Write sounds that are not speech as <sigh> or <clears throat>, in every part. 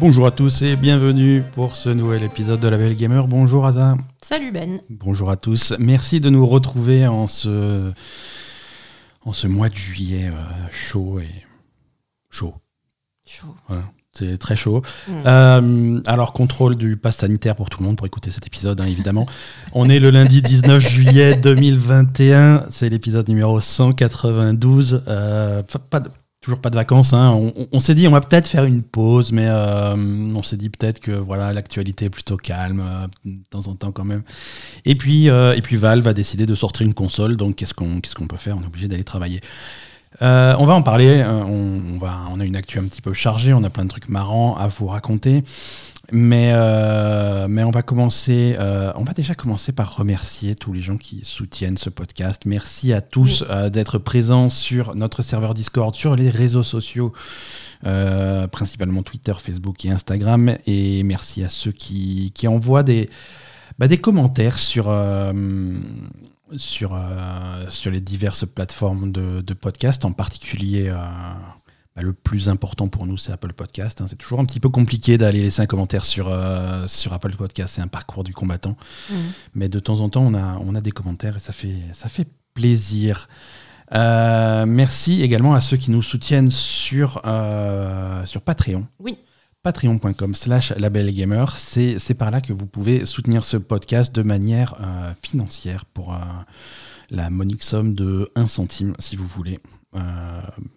Bonjour à tous et bienvenue pour ce nouvel épisode de La Belle Gamer. Bonjour Aza. Salut Ben. Bonjour à tous. Merci de nous retrouver en ce, en ce mois de juillet euh, chaud et chaud. Chaud. Voilà. C'est très chaud. Mm. Euh, alors, contrôle du pass sanitaire pour tout le monde pour écouter cet épisode, hein, évidemment. On est le lundi <laughs> 19 juillet 2021. C'est l'épisode numéro 192. Euh, pas de- toujours pas de vacances. hein. On, s'est dit, on va peut-être faire une pause, mais euh, on s'est dit peut-être que voilà, l'actualité est plutôt calme euh, de temps en temps quand même. Et puis, euh, et puis Valve a décidé de sortir une console. Donc, qu'est-ce qu'on qu'est-ce peut faire? On est obligé d'aller travailler. Euh, on va en parler. euh, On, on va, on a une actu un petit peu chargée. On a plein de trucs marrants à vous raconter. Mais, euh, mais on va commencer. euh, on va déjà commencer par remercier tous les gens qui soutiennent ce podcast. Merci à tous euh, d'être présents sur notre serveur Discord, sur les réseaux sociaux, principalement Twitter, Facebook et Instagram. Et merci à ceux qui, qui envoient des, bah, des commentaires sur, sur, euh, sur les diverses plateformes de, de podcast, en particulier. euh, bah, le plus important pour nous, c'est Apple Podcast. hein. C'est toujours un petit peu compliqué d'aller laisser un commentaire sur, euh, sur Apple Podcast. C'est un parcours du combattant. Mm. Mais de temps en temps, on a, on a des commentaires et ça fait, ça fait plaisir. Euh, merci également à ceux qui nous soutiennent sur, euh, sur Patreon. Oui. Patreon.com slash labelgamer. C'est c'est par là que vous pouvez soutenir ce podcast de manière euh, financière pour euh, la monique somme de 1 centime, si vous voulez. Euh,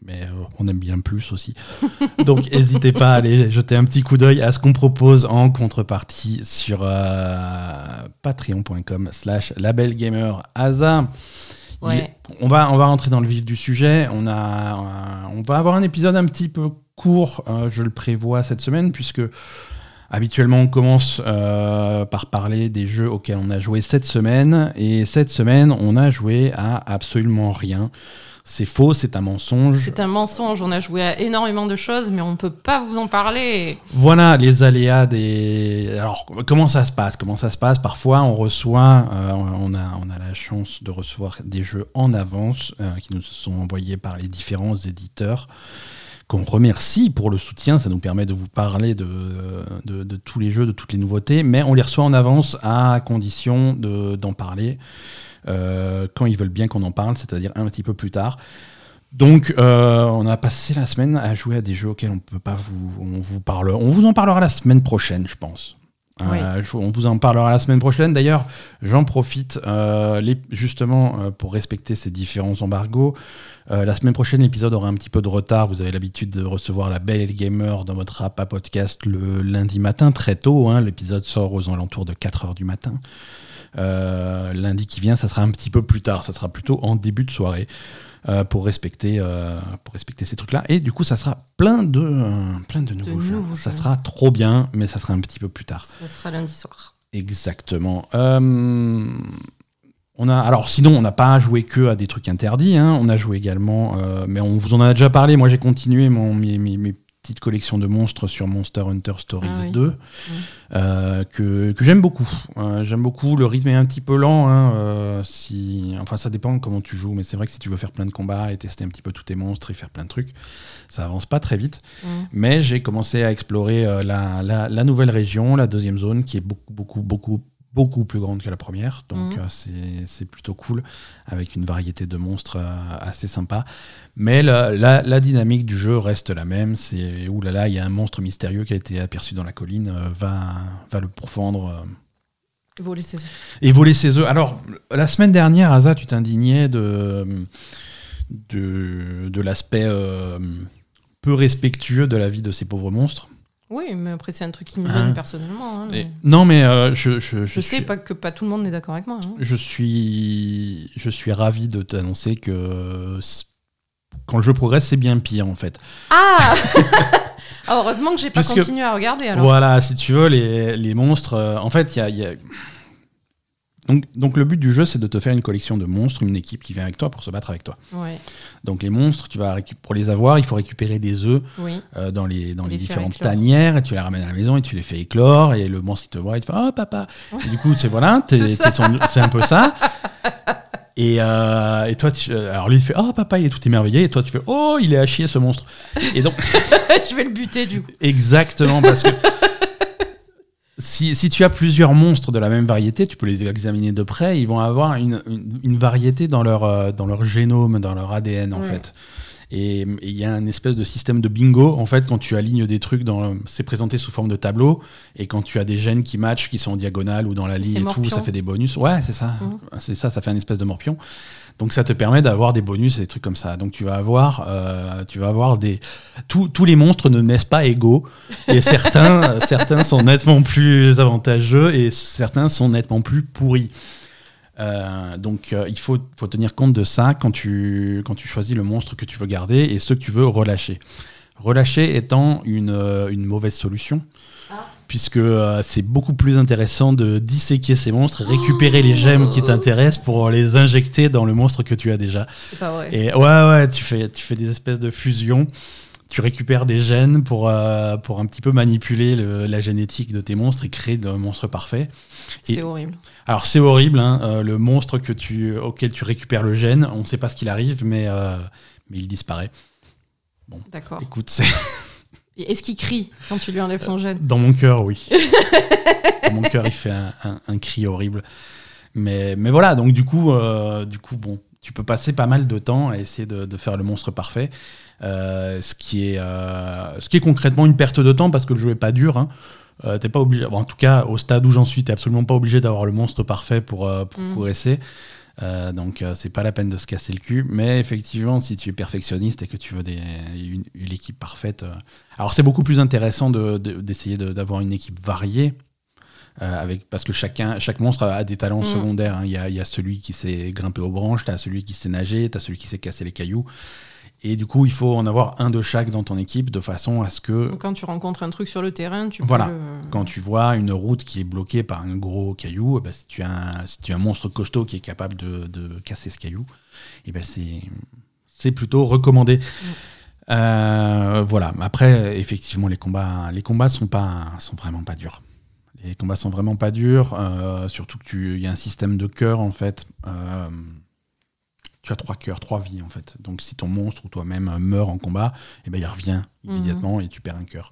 mais euh, on aime bien plus aussi. <laughs> Donc n'hésitez pas à aller jeter un petit coup d'œil à ce qu'on propose en contrepartie sur euh, patreon.com slash labelgamer. Asa, il Ouais. est- on, va, on va rentrer dans le vif du sujet. On, a, on va avoir un épisode un petit peu court, euh, je le prévois cette semaine, puisque habituellement on commence euh, par parler des jeux auxquels on a joué cette semaine. Et cette semaine, on a joué à absolument rien. C'est faux, c'est un mensonge. C'est un mensonge. On a joué à énormément de choses, mais on ne peut pas vous en parler. Voilà les aléas des. Alors comment ça se passe? Comment ça se passe? Parfois on reçoit, euh, on a on a la chance de recevoir des jeux en avance euh, qui nous sont envoyés par les différents éditeurs qu'on remercie pour le soutien. Ça nous permet de vous parler de, de, de tous les jeux, de toutes les nouveautés, mais on les reçoit en avance à condition de- d'en parler quand ils veulent bien qu'on en parle, c'est-à-dire un petit peu plus tard. Donc, euh, on a passé la semaine à jouer à des jeux auxquels on peut pas vous, on vous parle, on vous en parlera la semaine prochaine, je pense. Euh, on vous en parlera la semaine prochaine. D'ailleurs, j'en profite euh, les- justement euh, pour respecter ces différents embargos. Euh, la semaine prochaine, l'épisode aura un petit peu de retard. Vous avez l'habitude de recevoir la Belle Gamer dans votre app à podcast le lundi matin, très tôt. hein. L'épisode sort aux alentours de 4 heures du matin. Euh, lundi qui vient, ça sera un petit peu plus tard. Ça sera plutôt en début de soirée euh, pour respecter euh, pour respecter ces trucs-là. Et du coup, ça sera plein de euh, plein de nouveaux jeux. nouveaux Ça jeux. sera trop bien, mais ça sera un petit peu plus tard. Ça sera lundi soir. Exactement. On a, alors sinon, on n'a pas joué que à des trucs interdits. hein. On a joué également, mais on vous en a déjà parlé. Moi, j'ai continué mon, mes, mes- mes petites collections de monstres sur Monster Hunter Stories Ah oui. 2, euh, que, que j'aime beaucoup. Euh, j'aime beaucoup. Le rythme est un petit peu lent. hein, euh, si, enfin, ça dépend comment tu joues, mais c'est vrai que si tu veux faire plein de combats et tester un petit peu tous tes monstres et faire plein de trucs, ça avance pas très vite. Mais j'ai commencé à explorer euh, la, la- la nouvelle région, la deuxième zone, qui est beaucoup, beaucoup, beaucoup, beaucoup plus grande que la première. Donc Mhm. euh, c'est- plutôt cool, avec une variété de monstres euh, assez sympa. Mais la, la- la dynamique du jeu reste la même. C'est oulala, il y a un monstre mystérieux qui a été aperçu dans la colline, euh, va, va le pourfendre. Voler ses œufs. et voler ses œufs. Alors, la semaine dernière, Asa, tu t'indignais de, de, de l'aspect euh, peu respectueux de la vie de ces pauvres monstres. Oui, mais après, c'est un truc qui me Hein. gêne personnellement. hein, Et- mais non, mais euh, je, je, je sais suis, pas que pas tout le monde n'est d'accord avec moi. hein. je suis, je suis ravi de t'annoncer que quand le jeu progresse, c'est bien pire en fait. Ah <laughs> <laughs> Ah, Heureusement que j'ai pas Puisque- continué à regarder alors. Voilà, si tu veux, les, les monstres, euh, en fait, il y a, il y a- Donc, donc le but du jeu, c'est de te faire une collection de monstres, une équipe qui vient avec toi pour se battre avec toi. Ouais, Donc les monstres, tu vas pour les avoir, il faut récupérer des œufs oui. euh, dans les, dans les, différentes tanières, et tu les ramènes à la maison et tu les fais éclore, et le monstre il te voit, il te fait Oh papa Et Du coup, <laughs> c'est voilà, son- c'est un peu ça. Et, euh, et toi, tu- alors lui il fait oh papa il est tout émerveillé et toi tu fais oh il est à chier ce monstre. Et donc <laughs> je vais le buter du coup. exactement parce que si, si tu as plusieurs monstres de la même variété, tu peux les examiner de près, ils vont avoir une, une- une variété dans leur, euh, dans leur génome, dans leur ADN en Ouais. fait. Et il y a un espèce de système de bingo en fait quand tu alignes des trucs dans c'est présenté sous forme de tableau et quand tu as des gènes qui matchent qui sont en diagonale ou dans la ligne et tout ça fait des bonus ouais c'est ça Mhm. c'est ça ça fait un espèce de morpion donc ça te permet d'avoir des bonus et des trucs comme ça donc tu vas avoir euh, tu vas avoir des tous tous les monstres ne naissent pas égaux et <laughs> certains certains sont nettement plus avantageux et certains sont nettement plus pourris euh, donc euh, il faut, faut tenir compte de ça quand tu, quand tu choisis le monstre que tu veux garder et ceux que tu veux relâcher. Relâcher étant une, une mauvaise solution. Puisque euh, c'est beaucoup plus intéressant de disséquer ces monstres, récupérer les gemmes qui t'intéressent pour les injecter dans le monstre que tu as déjà. C'est pas vrai. Et ouais, ouais, tu fais, tu fais des espèces de fusions. Tu récupères des gènes pour, euh, pour un petit peu manipuler le- la génétique de tes monstres et créer de monstres parfaits. C'est horrible. Alors c'est horrible, hein, euh, le monstre que tu, auquel tu récupères le gène, on ne sait pas ce qu'il arrive, mais, mais il disparaît. D'accord. Écoute, c'est <laughs> Est-ce qu'il crie quand tu lui enlèves son gène? Dans mon cœur, oui. <laughs> dans mon cœur, il fait un, un- un cri horrible. Mais, mais voilà, donc du coup, euh, du coup, bon, tu peux passer pas mal de temps à essayer de, de faire le monstre parfait, euh, ce, qui est, euh, ce qui est concrètement une perte de temps parce que le jeu est pas dur. Hein. Euh, t'es pas obligé, bon, en tout cas, au stade où j'en suis, t'es absolument pas obligé d'avoir le monstre parfait pour, euh, pour Mm. progresser. Euh, donc euh, c'est pas la peine de se casser le cul. Mais effectivement, si tu es perfectionniste et que tu veux des, une, une équipe parfaite, euh, alors c'est beaucoup plus intéressant de- de- d'essayer de, d'avoir une équipe variée. euh, avec, parce que chacun, chaque monstre a des talents Mm. secondaires. hein. Il y, a, y a celui qui sait grimper aux branches, tu as celui qui sait nager, tu as celui qui sait casser les cailloux. Et du coup, il faut en avoir un de chaque dans ton équipe de façon à ce que Donc, Quand tu rencontres un truc sur le terrain, tu Voilà. peux le- quand tu vois une route qui est bloquée par un gros caillou, ben, si, tu as un, si tu as un monstre costaud qui est capable de, de casser ce caillou, eh ben, c'est, c'est plutôt recommandé. Euh, voilà. Après, effectivement, les combats, les combats sont pas, sont vraiment pas durs. Les combats sont vraiment pas durs, euh, surtout que tu, il y a un système de cœur en fait. Euh, tu as trois cœurs, trois vies en fait. Donc si ton monstre ou toi-même euh, meurt en combat, eh ben, il revient immédiatement et tu perds un cœur.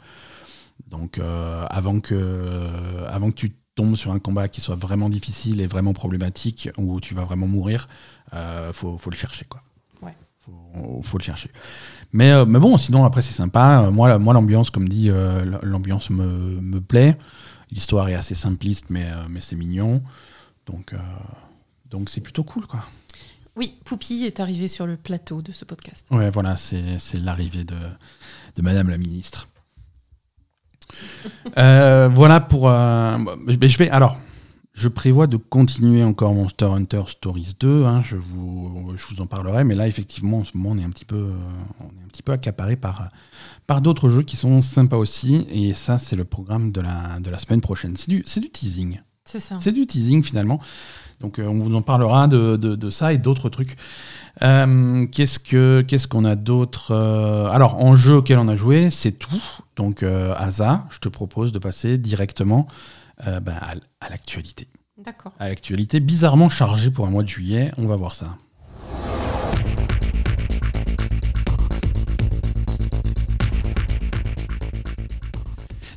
Donc euh, avant, que, avant que tu tombes sur un combat qui soit vraiment difficile et vraiment problématique, où tu vas vraiment mourir, euh, faut, faut le chercher. Quoi. Ouais. Faut, faut le chercher. Mais, euh, mais bon, sinon après c'est sympa. Euh, Moi, moi l'ambiance, comme dit, euh, l'ambiance me, me plaît. L'histoire est assez simpliste, mais, euh, mais c'est mignon. Donc euh, donc c'est plutôt cool. quoi. Oui, Poupie est arrivé sur le plateau de ce podcast. Ouais, voilà, c'est c'est l'arrivée de, de Madame la ministre. <laughs> Euh, voilà pour. euh, je vais. Alors, je prévois de continuer encore Monster Hunter Stories 2. hein, je, vous, je vous en parlerai, mais là, effectivement, en ce moment, on est un petit peu, euh, on est un petit peu accaparé par, par d'autres jeux qui sont sympas aussi. Et ça, c'est le programme de la, de la semaine prochaine. C'est du, c'est du teasing. C'est du teasing finalement. Donc euh, on vous en parlera de, de- de ça et d'autres trucs. Euh, qu'est-ce que qu'est-ce qu'on a d'autre euh, Alors en jeu auquel on a joué, c'est tout. Donc Asa, je te propose de passer directement ben, à l'actualité. D'accord. À l'actualité bizarrement chargée pour un mois de juillet. On va voir ça.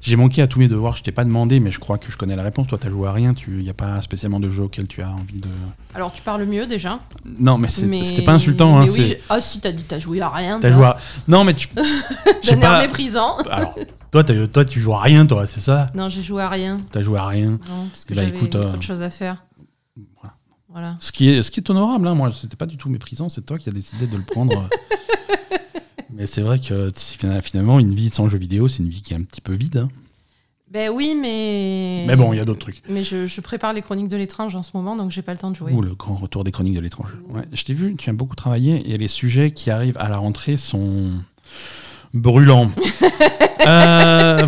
J'ai manqué à tous mes devoirs, je t'ai pas demandé, mais je crois que je connais la réponse. Toi, t'as joué à rien, il n'y a pas spécialement de jeu auquel tu as envie de. Alors tu parles mieux déjà. Non, mais c'est- mais- c'était pas insultant. Hein, mais oui, c'est- j'ai- Ah si, t'as dit t'as joué à rien. t'as joué à... Non, mais tu. <laughs> D'un air pas. méprisant. Alors, toi, toi, tu joues à rien, toi, c'est ça? Non, j'ai joué à rien. T'as joué à rien. Non, parce que Bah, j'avais euh, autre chose à faire. Voilà. Voilà. Ce qui est, ce qui est honorable, hein, moi, c'était pas du tout méprisant, c'est toi qui as décidé de le prendre. <laughs> mais c'est vrai que finalement, une vie sans jeu vidéo, c'est une vie qui est un petit peu vide. hein. Ben oui, mais. Mais bon, il y a d'autres trucs. Mais je, je prépare les chroniques de l'étrange en ce moment, donc j'ai pas le temps de jouer. Ouh, le grand retour des chroniques de l'étranger. Ouais, je t'ai vu, tu as beaucoup travaillé et les sujets qui arrivent à la rentrée sont brûlants. <laughs> Euh,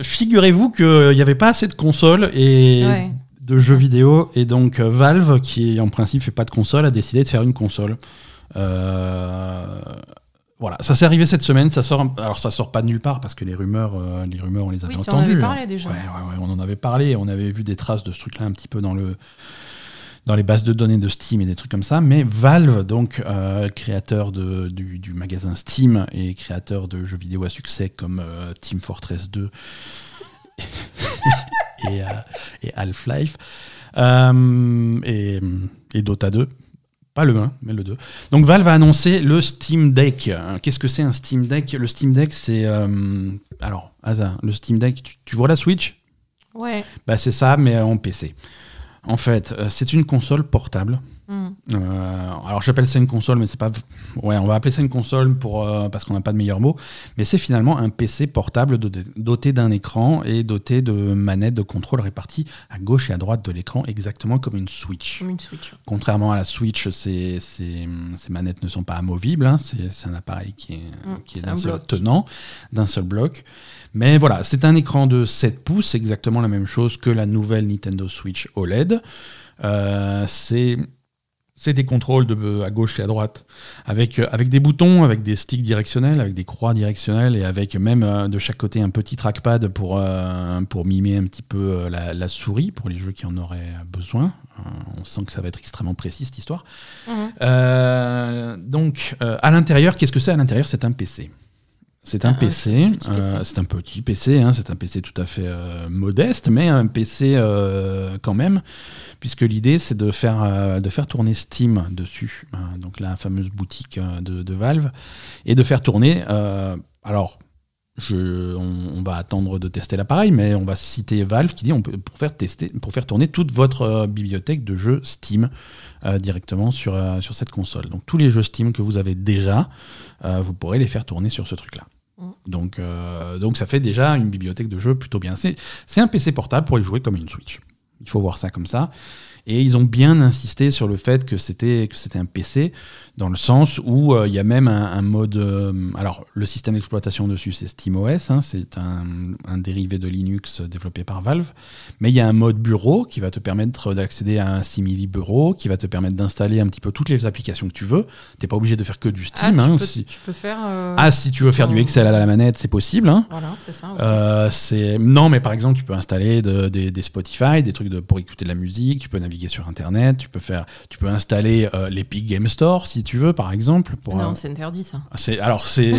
Figurez-vous qu'il n'y avait pas assez de consoles et Ouais. de jeux vidéo et donc euh, Valve, qui en principe fait pas de console, a décidé de faire une console. Euh, voilà, ça s'est arrivé cette semaine. Ça sort, alors ça sort pas de nulle part parce que les rumeurs, euh, les rumeurs, on les avait Oui, tu en entendues. avais hein. parlé déjà. Ouais, ouais, ouais, on en avait parlé. On avait vu des traces de ce truc-là un petit peu dans le dans les bases de données de Steam et des trucs comme ça. Mais Valve, donc euh, créateur de, du, du magasin Steam et créateur de jeux vidéo à succès comme euh, Team Fortress 2 <laughs> et, et Half-Life et, et Dota 2. Pas le 1, mais le 2. Donc Valve a annoncé le Steam Deck. Qu'est-ce que c'est un Steam Deck? Le Steam Deck, c'est... euh, alors, hasard, le Steam Deck, tu, tu vois la Switch? Ouais. bah, C'est ça, mais en PC. En fait, euh, c'est une console portable. Mm. Euh, alors j'appelle ça une console, mais c'est pas. Ouais, on va appeler ça une console pour euh, parce qu'on n'a pas de meilleur mot. Mais c'est finalement un PC portable doté, doté d'un écran et doté de manettes de contrôle réparties à gauche et à droite de l'écran, exactement comme une Switch. Comme une Switch. Contrairement à la Switch, ces, ces, ces manettes ne sont pas amovibles. hein. C'est un appareil qui est, Mm, qui est c'est d'un un seul bloc. tenant, d'un seul bloc. Mais voilà, c'est un écran de 7 pouces, exactement la même chose que la nouvelle Nintendo Switch OLED. Euh, c'est c'est des contrôles de, à gauche et à droite, avec, euh, avec des boutons, avec des sticks directionnels, avec des croix directionnelles, et avec même euh, de chaque côté un petit trackpad pour, euh, pour mimer un petit peu euh, la, la souris, pour les jeux qui en auraient besoin. Euh, on sent que ça va être extrêmement précis cette histoire. Euh, donc, euh, à l'intérieur, qu'est-ce que c'est? À l'intérieur C'est un PC. C'est un un PC, PC. euh, c'est un petit PC, hein, c'est un PC tout à fait euh, modeste, mais un PC euh, quand même, puisque l'idée c'est de faire, euh, de faire tourner Steam dessus, hein, donc la fameuse boutique euh, de, de Valve, et de faire tourner. euh, alors, je, on, on va attendre de tester l'appareil, mais on va citer Valve qui dit on peut, pour faire tester, pour faire tourner toute votre euh, bibliothèque de jeux Steam euh, directement sur, euh, sur cette console. Donc tous les jeux Steam que vous avez déjà, euh, vous pourrez les faire tourner sur ce truc-là. Mm. Donc, euh, donc ça fait déjà une bibliothèque de jeux plutôt bien. C'est un PC portable pour y jouer comme une Switch. Il faut voir ça comme ça. Et ils ont bien insisté sur le fait que c'était un PC dans le sens où euh, il y a même un, un mode. euh, alors le système d'exploitation dessus c'est SteamOS, hein, c'est un, un dérivé de Linux développé par Valve. Mais il y a un mode bureau qui va te permettre d'accéder à un simili bureau, qui va te permettre d'installer un petit peu toutes les applications que tu veux. T'es pas obligé de faire que du Ah, Steam. tu, hein, peux, si- tu peux faire. euh, ah, si tu veux faire du Excel à la manette, c'est possible. hein. Voilà, c'est ça. ok. Euh, non, mais par exemple, tu peux installer de- des, des Spotify, des trucs de, pour écouter de la musique. Tu peux naviguer sur Internet. Tu peux faire, tu peux installer euh, l'Epic Game Store si tu veux, par exemple. Pour, non, euh, c'est interdit ça. c'est alors c'est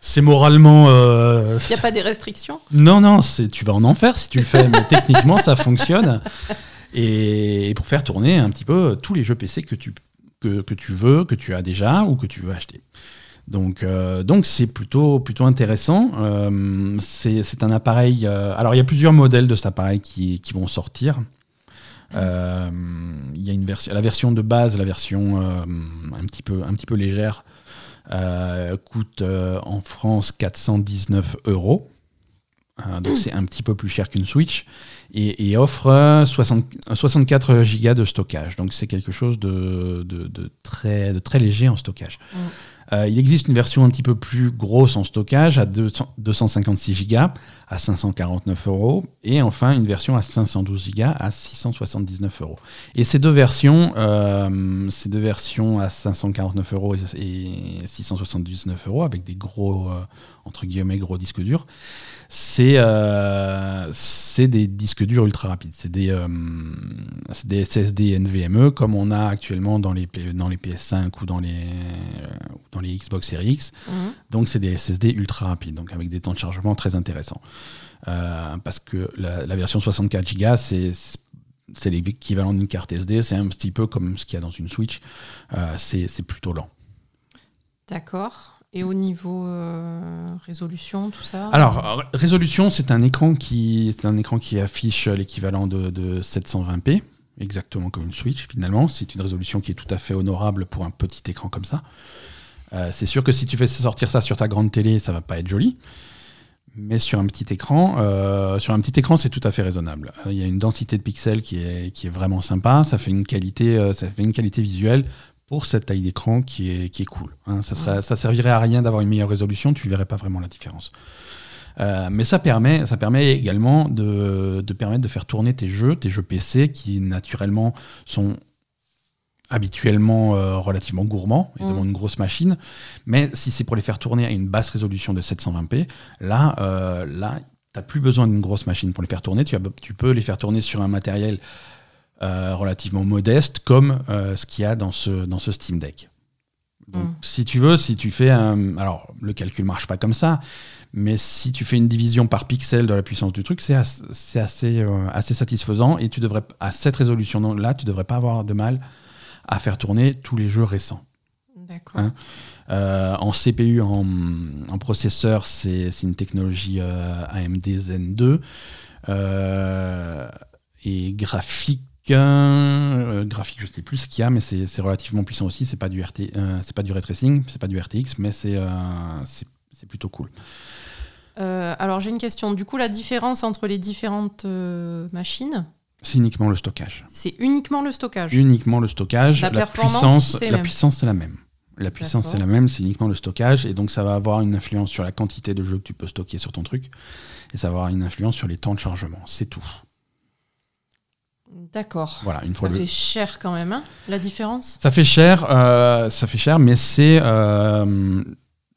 c'est moralement. euh, Il n'y a pas des restrictions non, non, c'est tu vas en enfer si tu le fais, mais techniquement ça fonctionne. Et, et pour faire tourner un petit peu tous les jeux PC que tu que, que tu veux, que tu as déjà ou que tu veux acheter. Donc, euh, donc c'est plutôt, plutôt intéressant. Euh, c'est c'est un appareil. euh, alors, il y a plusieurs modèles de cet appareil qui, qui vont sortir. Euh, Il y a la version de base, la version euh, un petit peu, légère, euh, coûte en France 419 euros. Donc c'est un petit peu plus cher qu'une Switch et, offre euh, 60 64 gigas de stockage. Donc c'est quelque chose de très léger en stockage. Mm. Euh, il existe une version un petit peu plus grosse en stockage à 200 256 gigas à 549 euros et enfin une version à 512 gigas à 679 euros. Et ces deux versions, euh, ces versions à 549 euros et et 679 euros avec des gros euh, entre guillemets gros disques durs, c'est euh, c'est des disques durs ultra rapides. C'est des, euh, des SSD NVMe comme on a actuellement dans les, dans les PS5 ou dans les, euh, dans les Xbox Series X. Mhm. Donc c'est des SSD ultra rapides, donc avec des temps de chargement très intéressants. Parce que la, la version 64 Go, c'est c'est l'équivalent d'une carte SD, c'est un petit peu comme ce qu'il y a dans une Switch. C'est c'est plutôt lent. D'accord. Et au niveau euh, résolution, tout ça Alors, euh, résolution, c'est un écran qui, un écran qui affiche l'équivalent de, de 720p, exactement comme une Switch finalement. C'est une résolution qui est tout à fait honorable pour un petit écran comme ça. Euh, c'est sûr que si tu fais sortir ça sur ta grande télé, ça va pas être joli. Mais sur un petit écran, sur un petit écran, c'est tout à fait raisonnable. Il y a une densité de pixels qui est, qui est vraiment sympa. Ça fait une qualité, ça fait une qualité visuelle pour cette taille d'écran qui est, qui est cool. hein. Ça, serait, ça servirait à rien d'avoir une meilleure résolution, tu verrais pas vraiment la différence. Euh, mais ça permet, ça permet également de, de permettre de faire tourner tes jeux, tes jeux PC qui naturellement sont habituellement euh, relativement gourmands et Mm. demandent une grosse machine. Mais si c'est pour les faire tourner à une basse résolution de 720p, là, euh, là, t'as plus besoin d'une grosse machine pour les faire tourner. Tu, as- tu peux les faire tourner sur un matériel relativement modeste, comme euh, ce qu'il y a dans ce, dans ce Steam Deck. Donc, Mm. si tu veux, si tu fais un. Alors, le calcul marche pas comme ça, mais si tu fais une division par pixel de la puissance du truc, c'est as- assez, euh, assez satisfaisant. Et tu devrais, à cette résolution-là, tu devrais pas avoir de mal à faire tourner tous les jeux récents. D'accord. Hein. Euh, en CPU, en, en processeur, c'est c'est une technologie euh, AMD Zen 2. Euh, et graphique, euh, graphique, je sais plus ce qu'il y a, mais c'est relativement puissant aussi. C'est pas du RT, euh, c'est pas du ray tracing, c'est pas du RTX, mais c'est euh, c'est c'est plutôt cool. Alors j'ai une question. Du coup, la différence entre les différentes machines, C'est uniquement le stockage. c'est uniquement le stockage. Uniquement le stockage. La La, performance, puissance, la même. puissance, c'est la même. La puissance, c'est la même, c'est uniquement le stockage. Et donc, ça va avoir une influence sur la quantité de jeux que tu peux stocker sur ton truc. Et ça va avoir une influence sur les temps de chargement. C'est tout. D'accord. Voilà, une fois Ça fait cher quand même, hein, la différence? Ça fait cher, euh, ça fait cher, mais c'est euh,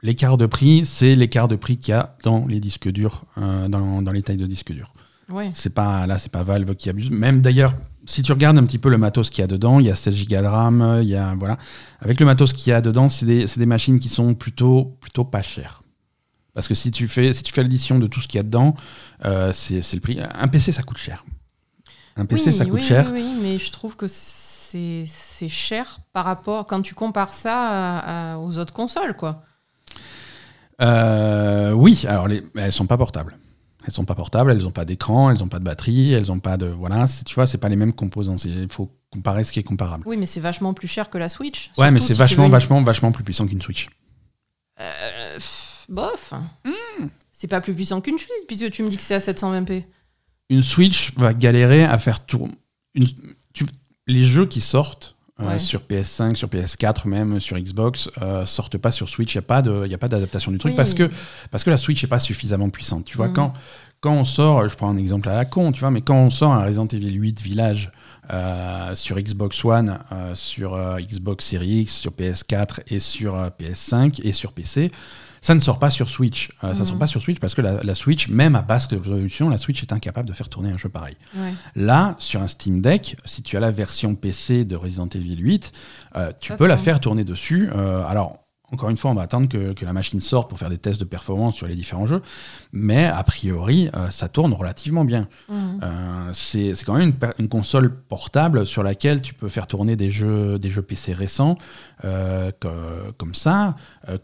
l'écart de prix, c'est l'écart de prix qu'il y a dans les disques durs, euh, dans, dans les tailles de disques durs. Ouais. C'est pas là, c'est pas Valve qui abuse. Même d'ailleurs, si tu regardes un petit peu le matos qu'il y a dedans, il y a 16 Go de RAM, il y a voilà. Avec le matos qu'il y a dedans, c'est des, des machines qui sont plutôt plutôt pas chères. Parce que si tu fais si tu fais l'addition de tout ce qu'il y a dedans, c'est le prix. Un PC ça coûte cher. Un PC oui, ça coûte oui, cher. Oui, oui, mais je trouve que c'est cher par rapport quand tu compares ça à- à- aux autres consoles, quoi. Euh, oui, alors les, elles sont pas portables. Elles sont pas portables, elles ont pas d'écran, elles ont pas de batterie, elles ont pas de voilà. Tu vois, c'est pas les mêmes composants. Il faut comparer ce qui est comparable. Oui, mais c'est vachement plus cher que la Switch. ouais, mais c'est si vachement, vachement, vachement plus puissant qu'une Switch. Euh, bof. Hmm. C'est pas plus puissant qu'une Switch puisque tu me dis que c'est à 720p. Une Switch va galérer à faire tourner. Les jeux qui sortent euh, Ouais. sur PS5, sur PS4, même sur Xbox, euh, sortent pas sur Switch. Il n'y a pas de- y a pas d'adaptation du truc Oui. parce, que, parce que la Switch n'est pas suffisamment puissante. Tu vois, Mhm. quand, quand on sort, je prends un exemple à la con, tu vois, mais quand on sort un Resident Evil 8 Village euh, sur Xbox One, euh, sur Xbox Series X, sur PS4 et sur euh, PS5 et sur PC, ça ne sort pas sur Switch. Euh, Ça Mhm. sort pas sur Switch parce que la, la Switch, même à basse résolution, la Switch est incapable de faire tourner un jeu pareil. Ouais. Là, sur un Steam Deck, si tu as la version PC de Resident Evil 8, euh, tu Ça peux la faire tourner dessus. Euh, alors, encore une fois, on va attendre que, que la machine sorte pour faire des tests de performance sur les différents jeux. Mais a priori, euh, ça tourne relativement bien. Mhm. Euh, c'est quand même une, console portable sur laquelle tu peux faire tourner des jeux, des jeux PC récents, euh, co- comme ça,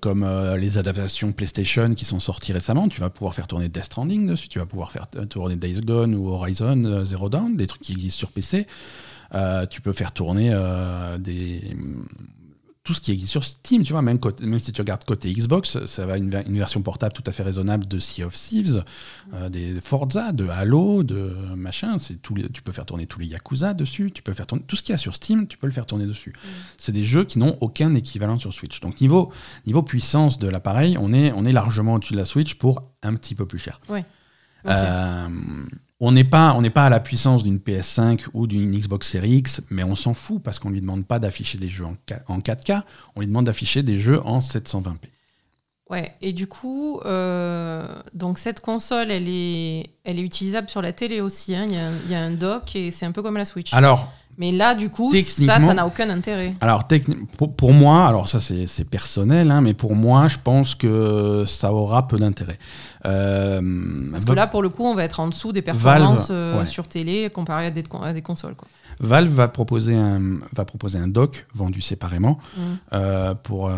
comme les adaptations PlayStation qui sont sorties récemment. Tu vas pouvoir faire tourner Death Stranding dessus, tu vas pouvoir faire tourner Days Gone ou Horizon Zero Dawn, des trucs qui existent sur PC. Tu peux faire tourner des tout ce qui existe sur Steam, tu vois, même, côté- même si tu regardes côté Xbox, ça va une, une version portable tout à fait raisonnable de Sea of Thieves, euh, des Forza, de Halo, de machin. C'est les, tu peux faire tourner tous les Yakuza dessus, tu peux faire tourner tout ce qu'il y a sur Steam, tu peux le faire tourner dessus. C'est des jeux qui n'ont aucun équivalent sur Switch. Donc niveau, niveau puissance de l'appareil, on est, on est largement au-dessus de la Switch pour un petit peu plus cher. Euh, on n'est pas, on n'est pas à la puissance d'une PS5 ou d'une Xbox Series X, mais on s'en fout parce qu'on lui demande pas d'afficher des jeux en, en 4K, on lui demande d'afficher des jeux en 720p. Ouais, et du coup, euh, donc cette console, elle est, elle est utilisable sur la télé aussi. hein. Il y, y a un dock et c'est un peu comme la Switch. Alors, Mais là, du coup, ça, ça n'a aucun intérêt. alors pour, pour moi, alors ça c'est personnel, hein, mais pour moi, je pense que ça aura peu d'intérêt. Euh, Parce que là, pour le coup, on va être en dessous des performances euh, ouais. sur télé comparé à des, à des consoles. Quoi. Valve va proposer un, va proposer un dock vendu séparément Mhm. euh, pour, euh,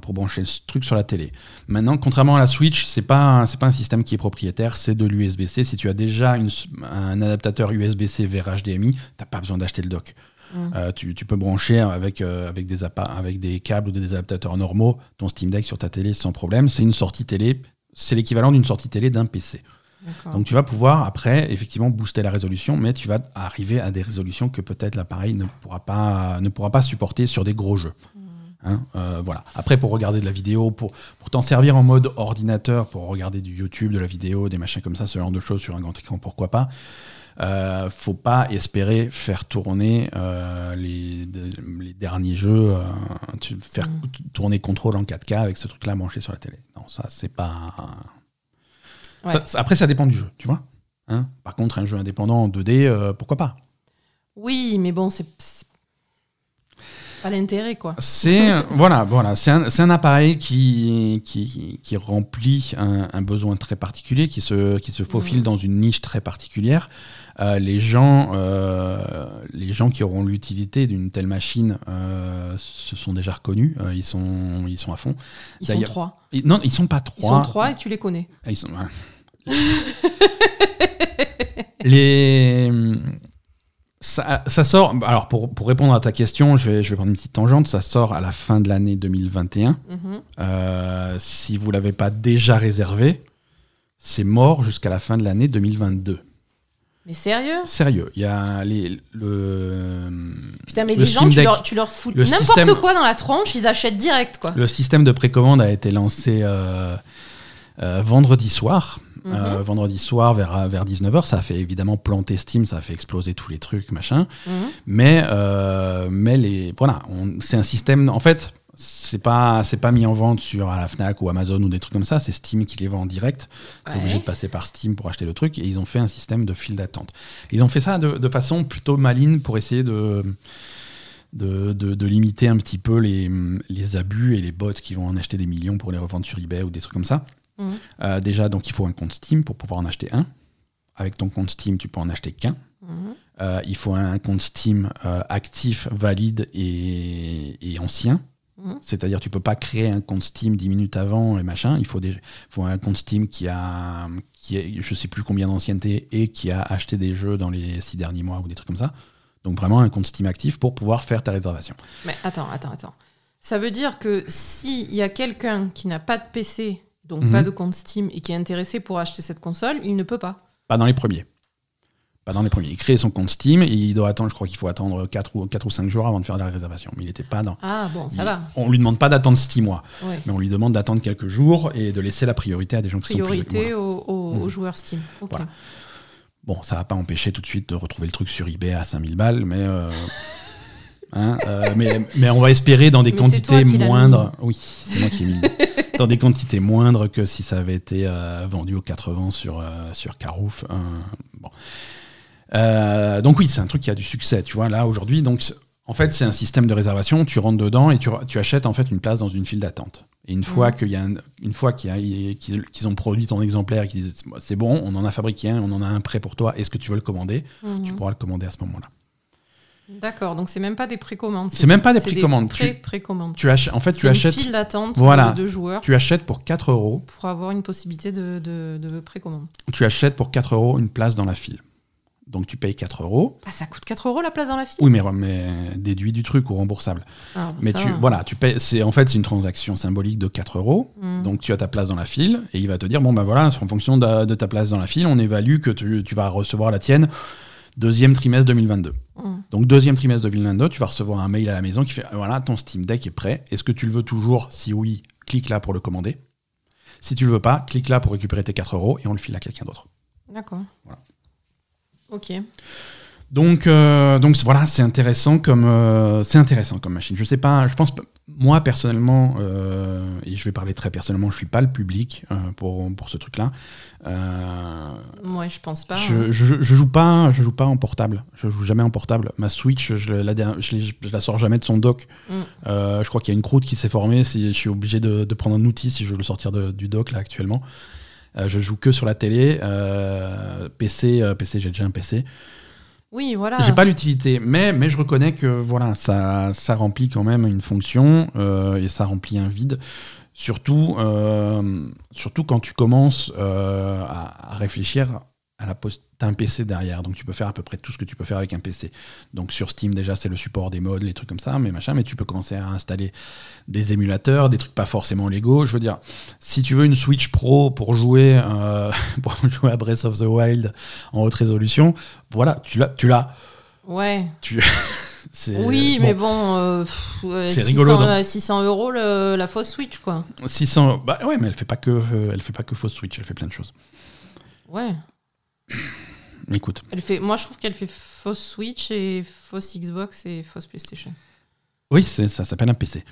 pour brancher ce truc sur la télé. Maintenant, contrairement à la Switch, c'est pas c'est pas un système qui est propriétaire, c'est de l'USB-C. Si tu as déjà une un adaptateur USB-C vers HDMI, t'as pas besoin d'acheter le dock. Mhm. Euh, tu, tu peux brancher avec, euh, avec, des avec des câbles ou des adaptateurs normaux ton Steam Deck sur ta télé sans problème. C'est une sortie télé, c'est l'équivalent d'une sortie télé d'un PC. Donc tu vas pouvoir après effectivement booster la résolution, mais tu vas arriver à des résolutions que peut-être l'appareil ne pourra pas ne pourra pas supporter sur des gros jeux. Hein, euh, voilà. Après pour regarder de la vidéo, pour, pour t'en servir en mode ordinateur, pour regarder du YouTube, de la vidéo, des machins comme ça, ce genre de choses sur un grand écran, pourquoi pas. Euh, faut pas espérer faire tourner euh, les, de- les derniers jeux, euh, faire Mm. tourner contrôle en 4K avec ce truc-là branché sur la télé. Non, ça c'est pas. Ouais. Ça- ça- après, ça dépend du jeu, tu vois. Hein Par contre, un jeu indépendant en 2D, euh, pourquoi pas? Oui, mais bon, c'est pas l'intérêt, quoi. C'est <laughs> voilà, voilà, c'est un, un appareil qui, qui, qui remplit un, un besoin très particulier, qui se, qui se faufile Mhm. dans une niche très particulière. Euh, les, gens, euh, les gens qui auront l'utilité d'une telle machine euh, se sont déjà reconnus, ils, sont, ils sont à fond. Ils sont trois. Ils- non, ils sont pas Ils trois. sont trois et tu les connais. Ah, ils sont-. <laughs> les ça, ça sort. Alors pour, pour répondre à ta question, je vais, je vais prendre une petite tangente. Ça sort à la fin de l'année 2021. Mhm. Euh, si vous l'avez pas déjà réservé, c'est mort jusqu'à la fin de l'année 2022. Mais sérieux? Sérieux, il y a les, le Putain, mais Le les gens, tu leur, tu leur fous n'importe quoi dans la tronche, ils achètent direct, quoi. le système de précommande a été lancé euh, euh, vendredi soir. Mhm. Euh, vendredi soir vers, vers 19h, ça a fait évidemment planter Steam, ça a fait exploser tous les trucs, machin. Mhm. Mais, euh, mais les, voilà, c'est un système. En fait, c'est pas, c'est pas mis en vente sur à la Fnac ou Amazon ou des trucs comme ça. C'est Steam qui les vend en direct. T'es Ouais. obligé de passer par Steam pour acheter le truc. Et ils ont fait un système de file d'attente. Ils ont fait ça de, de façon plutôt maligne pour essayer de, de, de- de limiter un petit peu les, les abus et les bots qui vont en acheter des millions pour les revendre sur eBay ou des trucs comme ça. Mhm. Euh, déjà, donc il faut un compte Steam pour pouvoir en acheter un. Avec ton compte Steam, tu peux en acheter qu'un. Mhm. Euh, il faut un compte Steam euh, actif, valide et, et ancien. Mhm. C'est-à-dire tu peux pas créer un compte Steam 10 minutes avant et machin. Il faut, des, faut un compte Steam qui a, qui a je sais plus combien d'ancienneté et qui a acheté des jeux dans les six derniers mois ou des trucs comme ça. Donc vraiment un compte Steam actif pour pouvoir faire ta réservation. Mais attends, attends, attends. Ça veut dire que s'il y a quelqu'un qui n'a pas de PC, donc Mhm. pas de compte Steam, et qui est intéressé pour acheter cette console, il ne peut pas. Pas dans les premiers. Pas dans les premiers. Il crée son compte Steam et il doit attendre, je crois qu'il faut attendre 4 ou, 4 ou 5 jours avant de faire la réservation. Mais il n'était pas dans. Ah bon, ça il- va. On lui demande pas d'attendre 6 mois. Ouais. Mais on lui demande d'attendre quelques jours et de laisser la priorité à des gens qui sont Priorité plus... voilà. aux, aux- Mhm. aux joueurs Steam. Ok. Voilà. Bon, ça va pas empêcher tout de suite de retrouver le truc sur eBay à 5000 balles, mais... euh, <laughs> hein, euh, mais, mais on va espérer dans des Mais quantités moindres. Oui, c'est moi qui ai mis. <laughs> dans des quantités moindres que si ça avait été euh, vendu aux 80 sur, euh, sur Carouf. euh, bon. Euh, donc oui, c'est un truc qui a du succès, tu vois. Là, aujourd'hui, donc en fait, c'est un système de réservation. Tu rentres dedans et tu, tu achètes en fait une place dans une file d'attente. Et une fois Mhm. qu'il y a un- une fois qu'ils ont produit ton exemplaire et qu'ils disent c'est bon, on en a fabriqué un, on en a un prêt pour toi. Est-ce que tu veux le commander? Mhm. Tu pourras le commander à ce moment-là. D'accord, donc c'est même pas des précommandes. C'est même pas des précommandes. Tu- pré-précommandes. Tu achètes, en fait, tu C'est une achètes, file d'attente Voilà. de, de joueurs tu achètes pour 4 euros. pour avoir une possibilité de, de, de précommande. Tu achètes pour 4 euros une place dans la file. Donc tu payes 4 euros. Ah, ça coûte 4 euros la place dans la file? Oui, mais, mais déduit du truc ou remboursable. Ah, bon, Mais tu, va. voilà, tu payes. C'est en fait c'est une transaction symbolique de 4 euros. Mhm. Donc tu as ta place dans la file et il va te dire bon ben voilà, en fonction de, de ta place dans la file, on évalue que tu, tu vas recevoir la tienne deuxième trimestre 2022. Mhm. Donc deuxième trimestre 2022, tu vas recevoir un mail à la maison qui fait voilà ton Steam Deck est prêt. Est-ce que tu le veux toujours? Si oui, clique là pour le commander. Si tu le veux pas, clique là pour récupérer tes 4 euros et on le file à quelqu'un d'autre. D'accord. Voilà. Ok. Donc, euh, donc voilà, c'est intéressant comme euh, c'est intéressant comme machine. Je sais pas, je pense moi personnellement, euh, et je vais parler très personnellement, je suis pas le public pour, pour ce truc-là. Moi, je pense pas. je, hein. je, je joue pas, je joue pas en portable. Je joue jamais en portable. Ma Switch, je la, je, la sors jamais de son dock. Mm. Je crois qu'il y a une croûte qui s'est formée. Si je suis obligé de, de prendre un outil si je veux le sortir de- du dock là actuellement. Je joue que sur la télé. PC, PC, j'ai déjà un PC. Oui, voilà. J'ai pas l'utilité, mais, je reconnais que voilà, ça, remplit quand même une fonction euh, et ça remplit un vide. Surtout, euh, surtout quand tu commences euh, à, réfléchir à la post T'as un PC derrière, donc tu peux faire à peu près tout ce que tu peux faire avec un PC. Donc sur Steam, déjà, c'est le support des modes, les trucs comme ça, mais machin, mais tu peux commencer à installer des émulateurs, des trucs pas forcément légaux. Je veux dire, si tu veux une Switch Pro pour jouer, euh, <laughs> pour jouer à Breath of the Wild en haute résolution, voilà, tu l'as. Tu l'as. Ouais. Tu... <laughs> Oui, bon, mais bon, euh, pff, ouais, C'est 600, rigolo, non euh, 600 euros le- la fausse Switch, quoi. 600. Bah ouais, mais elle fait pas que, elle fait pas que fausse Switch, elle fait plein de choses. Ouais. Écoute, Elle fait, moi, je trouve qu'elle fait fausse Switch et fausse Xbox et fausse PlayStation. Oui, ça s'appelle un PC.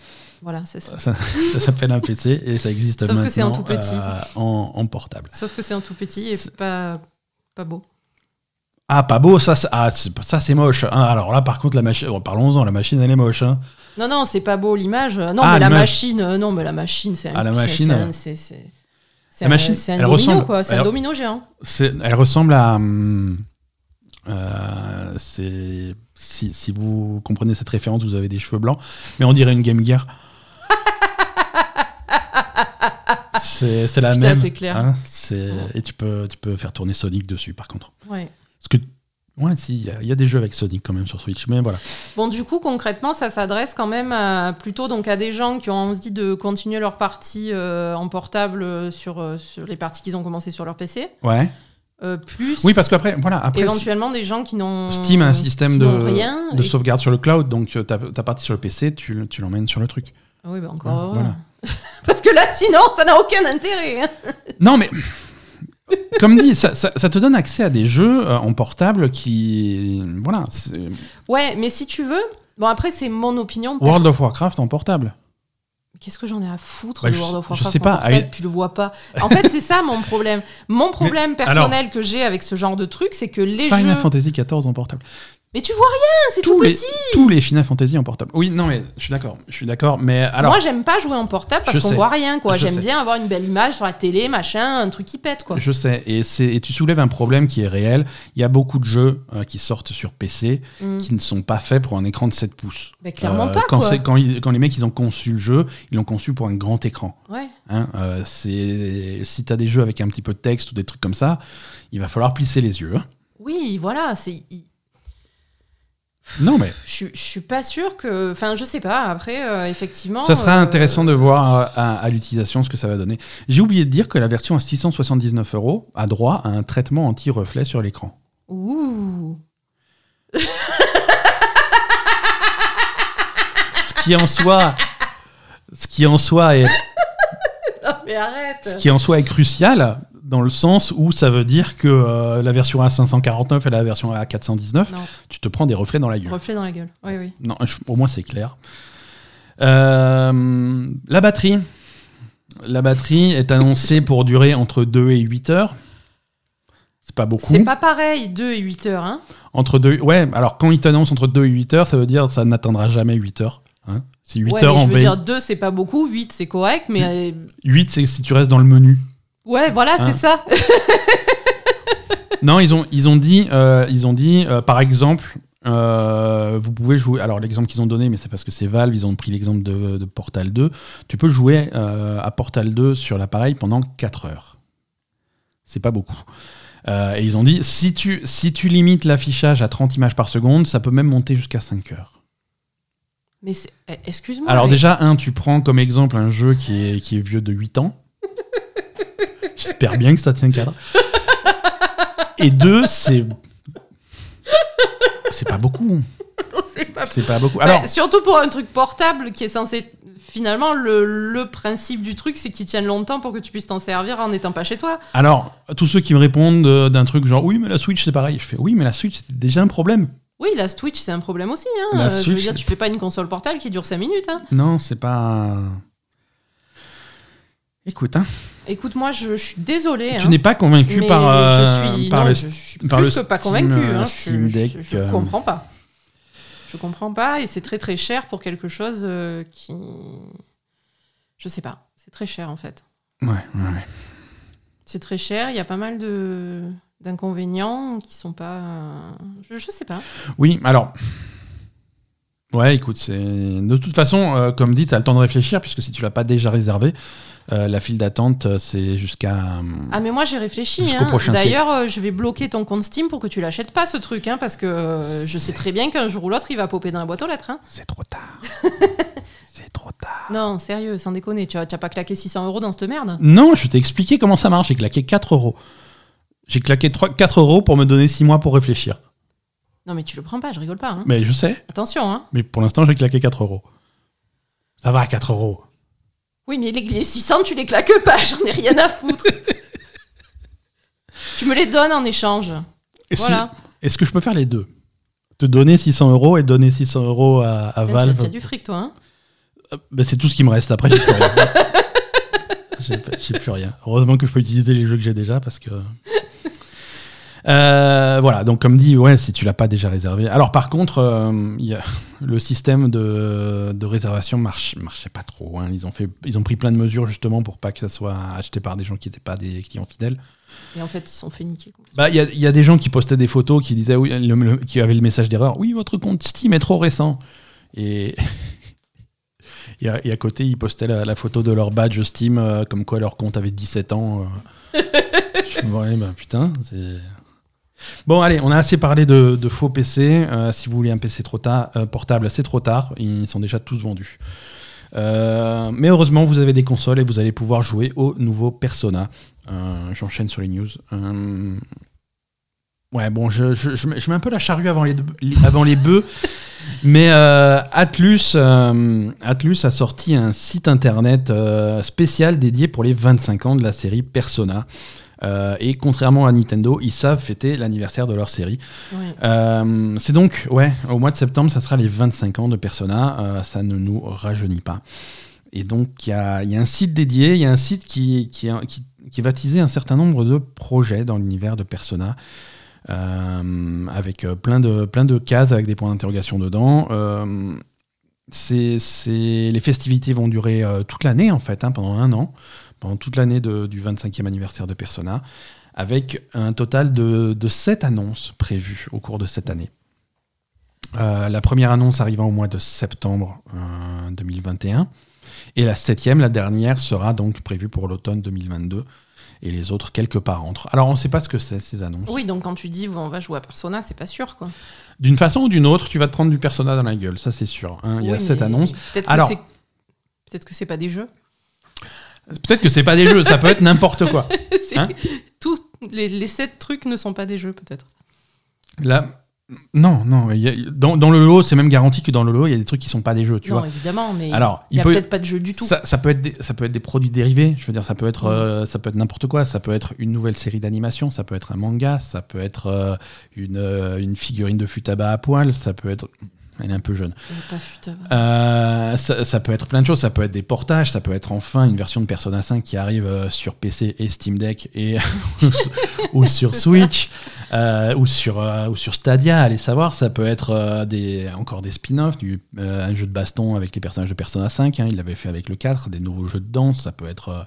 Voilà, c'est ça. Ça, ça s'appelle un PC et ça existe Sauf que maintenant c'est en tout petit. euh, en, en portable. Sauf que c'est un tout petit et pas, pas beau. Ah, pas beau, ça, c'est- ah, ça c'est moche. hein. alors là, par contre, la machine, bon, parlons-en, la machine, elle est moche. hein. Non, non, c'est pas beau l'image. Non, Ah, mais la machine, euh, non, mais la machine, c'est un, Ah, la machine, c'est euh. un- elle domino, quoi. C'est un domino géant. Elle ressemble à. hum, euh, c'est si, si vous comprenez cette référence, vous avez des cheveux blancs, mais on dirait une Game Gear. <laughs> c'est la Putain, même. c'est clair. hein, Ouais. Et tu peux, tu peux faire tourner Sonic dessus, par contre. Ouais. Parce que. Ouais, si, il y a- il y, a des jeux avec Sonic quand même sur Switch, mais voilà. Bon, du coup, concrètement, ça s'adresse quand même à- plutôt donc à des gens qui ont envie de continuer leur partie euh, en portable euh, sur, euh, sur les parties qu'ils ont commencé sur leur PC. Ouais. Euh, plus Oui, parce qu'après, voilà, après. éventuellement des gens qui n'ont Steam a un système de, rien de et- sauvegarde sur le cloud, donc euh, ta, ta partie sur le PC, tu, tu l'emmènes sur le truc. Ah oui, bah encore. Ouais, voilà. <laughs> Parce que là, sinon, ça n'a aucun intérêt. hein. <laughs> Non, mais comme dit, ça, ça- ça te donne accès à des jeux euh, en portable qui. Voilà. Ouais, mais si tu veux. Bon, après, c'est mon opinion. World of Warcraft en portable. Qu'est-ce que j'en ai à foutre Bah, de je- World of je Warcraft sais en pas, Tu le vois pas. En fait, c'est ça mon problème. Mon <laughs> problème personnel que j'ai avec ce genre de truc, c'est que les Final jeux. Fantasy XIV en portable. Mais tu vois rien, c'est tout les, petit. tous les Final Fantasy en portable. Oui, non, mais je suis d'accord. Je suis d'accord. Mais alors. Moi, j'aime pas jouer en portable parce qu'on voit rien, quoi. J'aime bien avoir une belle image sur la télé, machin, un truc qui pète, quoi. Je sais, et, c'est- et tu soulèves un problème qui est réel. Il y a beaucoup de jeux euh, qui sortent sur PC Mm. qui ne sont pas faits pour un écran de 7 pouces. Mais clairement Euh, pas, quand, quoi. quand, ils- quand les mecs ils ont conçu le jeu, ils l'ont conçu pour un grand écran. Ouais. Hein, euh, c'est si t'as des jeux avec un petit peu de texte ou des trucs comme ça, il va falloir plisser les yeux. hein. Oui, voilà. C'est. Non mais Je suis- je suis pas sûre que. Enfin, je sais pas. Après, euh, effectivement. ça sera euh, intéressant de voir euh, à, à l'utilisation ce que ça va donner. J'ai oublié de dire que la version à 679 euros a droit à un traitement anti-reflet sur l'écran. Ouh. Ce qui en soi, ce qui en soi est, <laughs> Non, mais arrête. ce qui en soi est crucial dans le sens où ça veut dire que euh, la version A549 et la version A419, Non, tu te prends des reflets dans la gueule. reflet dans la gueule. Oui, oui. Non, je- au moins c'est clair. Euh, la batterie. La batterie est annoncée pour durer entre 2 et 8 heures. C'est pas beaucoup. C'est pas pareil, 2 et 8 heures, hein. Entre deux, ouais, alors quand ils t'annoncent entre 2 et 8 heures, ça veut dire que ça n'atteindra jamais 8 heures. Hein c'est 8 ouais, heures mais en je veux veille. dire, 2 c'est pas beaucoup, 8 c'est correct, mais. euh, 8, c'est si tu restes dans le menu. Ouais, voilà, Hein. c'est ça. Non, ils ont, ils ont dit, euh, ils ont dit euh, par exemple, euh, vous pouvez jouer. Alors, l'exemple qu'ils ont donné, mais c'est parce que c'est Valve, ils ont pris l'exemple de, de Portal 2. Tu peux jouer à Portal 2 sur l'appareil pendant 4 heures. C'est pas beaucoup. Et ils ont dit, si tu, si tu limites l'affichage à 30 images par seconde, ça peut même monter jusqu'à 5 heures. Mais eh, excuse-moi. Alors mais- déjà, un, tu prends comme exemple un jeu qui est, qui est vieux de 8 ans. J'espère bien que ça tient cadre. Et deux, c'est... C'est pas beaucoup. c'est pas- beaucoup. Alors, surtout pour un truc portable qui est censé. Finalement, le, le principe du truc, c'est qu'il tienne longtemps pour que tu puisses t'en servir en n'étant pas chez toi. alors, tous ceux qui me répondent euh, d'un truc genre oui, mais la Switch c'est pareil, je fais oui, mais la Switch c'était déjà un problème. Oui, la Switch, c'est un problème aussi. Hein. Euh, je veux dire, tu fais pas une console portable qui dure 5 minutes. Hein. Non, c'est pas. Écoute, hein, Écoute, moi, je, je suis désolée. tu hein, n'es pas convaincu par, euh, je suis, par non, le je, je suis par plus le que pas Steam, convaincue. euh, hein. Steam je, Deck, je- je euh. comprends pas. Je comprends pas et c'est très très cher pour quelque chose euh, qui. Je sais pas. C'est très cher en fait. Ouais, ouais, ouais. C'est très cher. Il y a pas mal de d'inconvénients qui sont pas. Je, je sais pas. Oui, alors. Ouais, écoute, c'est. De toute façon, euh, comme dit, tu as le temps de réfléchir, puisque si tu l'as pas déjà réservé, euh, la file d'attente, euh, c'est jusqu'à. Ah mais moi j'ai réfléchi. Hein. D'ailleurs, je vais bloquer ton compte Steam pour que tu l'achètes pas ce truc, hein, parce que je sais très bien qu'un jour ou l'autre il va popper dans la boîte aux lettres. hein. C'est trop tard. <laughs> c'est trop tard. Non, sérieux, sans déconner, tu as, tu as pas claqué 600 euros dans cette merde. Non, je t'ai expliqué comment ça marche. J'ai claqué 4 euros. J'ai claqué 3, 4 euros pour me donner 6 mois pour réfléchir. Non mais tu le prends pas, je rigole pas. hein. Mais je sais. Attention, hein. Mais pour l'instant, j'ai claqué 4 euros. Ça va, 4 euros. Oui, mais les, les 600, tu les claques pas, <laughs> j'en ai rien à foutre. tu me les donnes en échange. Voilà. Est-ce que je peux faire les deux? Te donner 600 euros et donner 600 euros à, à Tiens, tu as- Valve tu as du fric, toi. Hein bah, C'est tout ce qui me reste. Après, j'ai plus rien. <laughs> J'ai plus rien. Heureusement que je peux utiliser les jeux que j'ai déjà parce que. <laughs> Euh, voilà, donc comme dit, ouais, si tu l'as pas déjà réservé. Alors par contre, euh, il y a- <laughs> le système de, de réservation marche, marchait pas trop. hein. Ils, ont fait, ils ont pris plein de mesures justement pour pas que ça soit acheté par des gens qui n'étaient pas des clients fidèles. Et en fait, ils sont fait niquer. Bah, il y, a- il y a des gens qui postaient des photos qui disaient, oui, le- le- qui avaient le message d'erreur. Oui, votre compte Steam est trop récent. Et, <laughs> et, à, et à côté, ils postaient la, la photo de leur badge Steam, euh, comme quoi leur compte avait 17 ans. <laughs> Je me bah, putain, c'est. Bon, allez, on a assez parlé de, de faux PC. Euh, si vous voulez un PC trop tard, euh, portable, c'est trop tard. Ils sont déjà tous vendus. Euh, mais heureusement, vous avez des consoles et vous allez pouvoir jouer au nouveau Persona. J'enchaîne sur les news. Ouais, bon, je, mets je mets un peu la charrue avant les, avant les bœufs. <laughs> Mais euh, Atlus, euh, Atlus a sorti un site internet euh, spécial dédié pour les 25 ans de la série Persona. Euh, et contrairement à Nintendo, ils savent fêter l'anniversaire de leur série. Ouais. Euh, c'est donc, ouais, au mois de septembre, ça sera les 25 ans de Persona. Euh, ça ne nous rajeunit pas. Et donc, il y a, il y a un site dédié, il y a un site qui, qui, qui, qui va teaser un certain nombre de projets dans l'univers de Persona. avec plein de, plein de cases avec des points d'interrogation dedans. Les festivités vont durer toute l'année, en fait, hein, pendant un an, pendant toute l'année du 25e anniversaire de Persona, avec un total de, de 7 annonces prévues au cours de cette année. Euh, la première annonce arrivant au mois de septembre euh, 2021, et la septième, la dernière, sera donc prévue pour l'automne 2022, et les autres quelque part entre. Alors on ne sait pas ce que c'est ces annonces. Oui, donc quand tu dis on va jouer à Persona, c'est pas sûr quoi. D'une façon ou d'une autre, tu vas te prendre du persona dans la gueule, ça c'est sûr. hein. Il y a cette annonce. Peut-être que c'est peut-être que c'est pas des jeux. Peut-être que c'est pas des jeux, ça peut être n'importe quoi. <laughs> Hein Tous les, les sept trucs ne sont pas des jeux peut-être. Là, non, non. il y a- dans, dans le lot, c'est même garanti que dans le lot, il y a des trucs qui sont pas des jeux, tu non, vois. évidemment, mais Alors, il y il a peut- peut-être pas de jeu du tout. Ça, ça peut être des, ça peut être des produits dérivés. Je veux dire, ça peut être, euh, ça peut être n'importe quoi. Ça peut être une nouvelle série d'animation. Ça peut être un manga. Ça peut être euh, une, euh, une figurine de Futaba à poil. Ça peut être. Elle est un peu jeune. Euh, ça, ça peut être plein de choses. Ça peut être des portages. Ça peut être enfin une version de Persona 5 qui arrive euh, sur PC et Steam Deck et <laughs> ou sur. Switch euh, ou sur euh, ou sur Stadia. Allez savoir. Ça peut être des encore des spin-offs, du, un jeu de baston avec les personnages de Persona 5. hein, il l'avait fait avec le 4. Des nouveaux jeux de danse. Ça peut être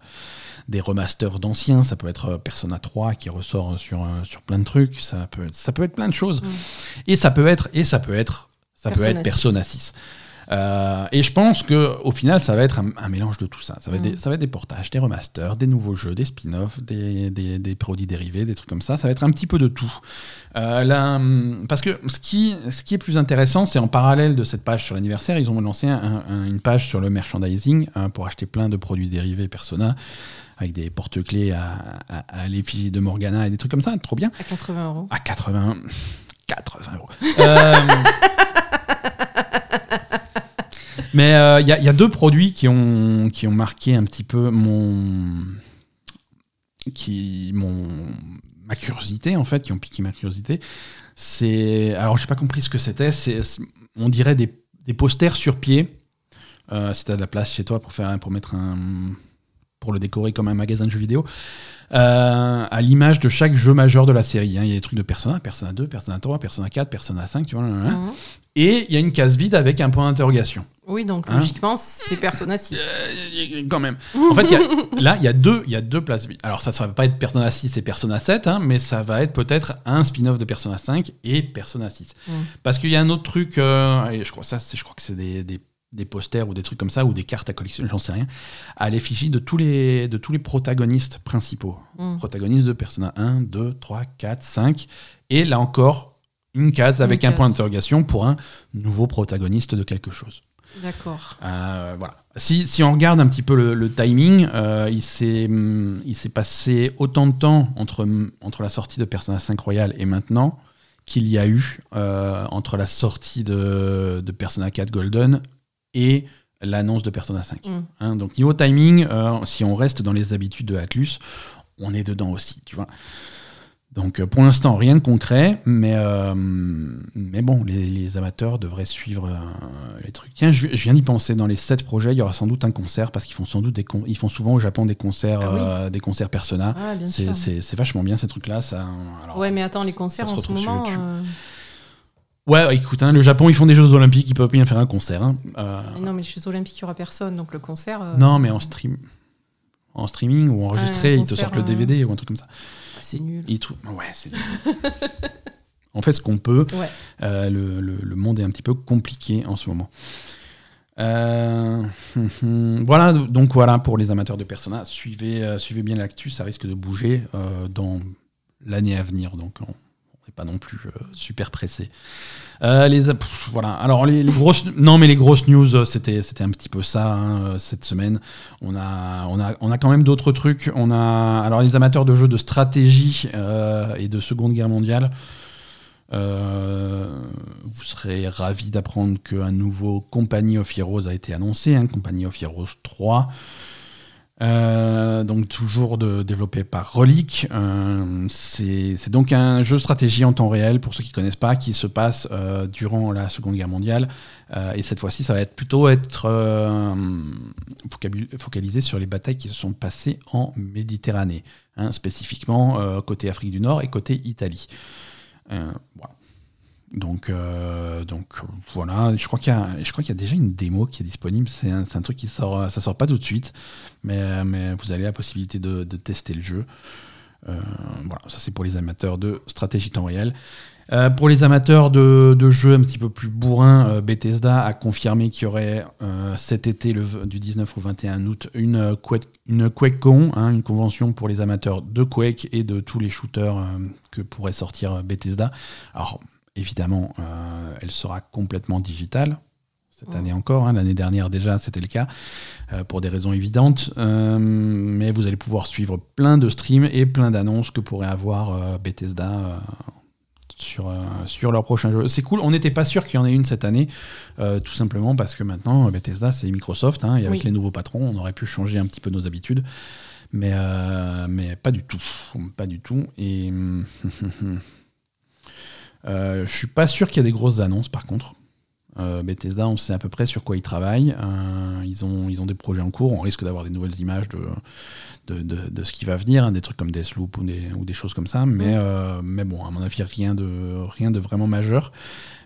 des remasters d'anciens. Ça peut être Persona 3 qui ressort sur sur plein de trucs. Ça peut ça peut être plein de choses. Et ça peut être et ça peut être ça peut être Persona 6. Euh, et je pense que au final, ça va être un, un mélange de tout ça. Ça va, être Mm. des, ça va être des portages, des remasters, des nouveaux jeux, des spin-offs, des, des- des produits dérivés, des trucs comme ça. Ça va être un petit peu de tout. Euh, là, parce que ce qui, ce qui est plus intéressant, c'est en parallèle de cette page sur l'anniversaire, ils ont lancé un- un- une page sur le merchandising hein, pour acheter plein de produits dérivés Persona avec des porte-clés à, à, à l'effigie de Morgana et des trucs comme ça. Trop bien. À 80 euros. À 80, 80 euros. <laughs> Euh, <laughs> Mais euh, il y, a- deux produits qui ont, qui ont marqué un petit peu mon. Qui, mon ma curiosité, en fait, qui ont piqué ma curiosité. C'est. Alors, j'ai pas compris ce que c'était. C'est, on dirait des, des posters sur pied. Euh, si t'as de la place chez toi pour, faire, pour mettre un. pour le décorer comme un magasin de jeux vidéo. Euh, à l'image de chaque jeu majeur de la série. hein. Il y a des trucs de Persona, Persona 2, Persona 3, Persona 4, Persona 5, tu vois. Et il y a une case vide avec un point d'interrogation. Oui, donc Hein logiquement, c'est Persona 6. Euh, quand même. En fait, il y a- là, il y, a deux- il y a deux places vides. Alors, ça ne va pas être Persona 6 et Persona 7, hein, mais ça va être peut-être un spin-off de Persona 5 et Persona 6. Mm. Parce qu'il y a un autre truc, euh, et je crois, ça, je crois que c'est des, des- des posters ou des trucs comme ça, ou des cartes à collectionner, j'en sais rien, à l'effigie de, tous les- de tous les protagonistes principaux. Mm. Protagonistes de Persona 1, 2, 3, 4, 5. Et là encore, une case avec un case. point d'interrogation pour un nouveau protagoniste de quelque chose. D'accord. Euh, voilà. Si, si on regarde un petit peu le, le timing, euh, il s'est hum, passé autant de temps entre, entre la sortie de Persona 5 Royal et maintenant qu'il y a eu euh, entre la sortie de, de Persona 4 Golden et l'annonce de Persona 5. Mm. Hein, donc niveau timing, euh, si on reste dans les habitudes de Atlus, on est dedans aussi, tu vois. Donc euh, pour l'instant, rien de concret, mais, euh, mais bon, les, amateurs devraient suivre euh, les trucs. Tiens, je, viens d'y penser, dans les sept projets, il y aura sans doute un concert, parce qu'ils font sans doute des ils font souvent au Japon des concerts, ah des concerts Persona. Ah, c'est vachement bien ces trucs-là. Ça, ouais, mais attends, les concerts en ce moment... Ouais, écoute, hein, le Japon, ils font des Jeux Olympiques, ils peuvent bien faire un concert. Hein. non, mais les Jeux Olympiques, il n'y aura personne, donc le concert... Non, mais en stream en streaming ou enregistré, ils te sortent le DVD ou un truc comme ça. C'est nul. Ouais, c'est On fait ce qu'on peut. <laughs> Euh, le, monde est un petit peu compliqué en ce moment. Euh, <laughs> voilà, donc voilà pour les amateurs de Persona. Suivez, euh, suivez bien l'actu, ça risque de bouger dans l'année à venir. Donc on pas non plus super pressé. Euh, les, voilà. Alors les, grosses, non mais les grosses news, euh, c'était un petit peu ça hein, euh, cette semaine. On a quand même d'autres trucs. On a alors les amateurs de jeux de stratégie et de Seconde Guerre mondiale. vous serez ravis d'apprendre qu'un nouveau Company of Heroes a été annoncé, hein, Company of Heroes 3. Euh, donc toujours développé par Relic. Euh, c'est donc un jeu de stratégie en temps réel, pour ceux qui ne connaissent pas, qui se passe euh, durant la Seconde Guerre mondiale. et cette fois-ci, ça va être plutôt être focalisé sur les batailles qui se sont passées en Méditerranée, hein, spécifiquement côté Afrique du Nord et côté Italie. Donc, euh, donc voilà, je crois qu'il y a, déjà une démo qui est disponible. C'est un, truc qui sort, ça sort pas tout de suite, mais, vous avez la possibilité de, tester le jeu. Euh, voilà, ça c'est pour les amateurs de stratégie temps réel. Euh, pour les amateurs de, jeux un petit peu plus bourrins, Bethesda a confirmé qu'il y aurait cet été, du 19 au 21 août, une, une QuakeCon, hein, une convention pour les amateurs de Quake et de tous les shooters que pourrait sortir Bethesda. Alors, Évidemment, euh, elle sera complètement digitale cette année encore. Hein. L'année dernière déjà, c'était le cas, euh, pour des raisons évidentes. Euh, mais vous allez pouvoir suivre plein de streams et plein d'annonces que pourrait avoir Bethesda sur, sur leur prochain jeu. C'est cool, on n'était pas sûr qu'il y en ait une cette année, tout simplement parce que maintenant, Bethesda, c'est Microsoft, hein, et avec les nouveaux patrons, on aurait pu changer un petit peu nos habitudes. Mais, mais pas du tout. Pas du tout. Et. Euh, je suis pas sûr qu'il y ait des grosses annonces par contre. Euh, Bethesda, on sait à peu près sur quoi ils travaillent. Euh, ils, ont, ils ont des projets en cours. On risque d'avoir des nouvelles images de, de, ce qui va venir, hein, des trucs comme Deathloop ou des, ou des choses comme ça. Mais, mm. mais bon, à mon avis, rien de, rien de vraiment majeur.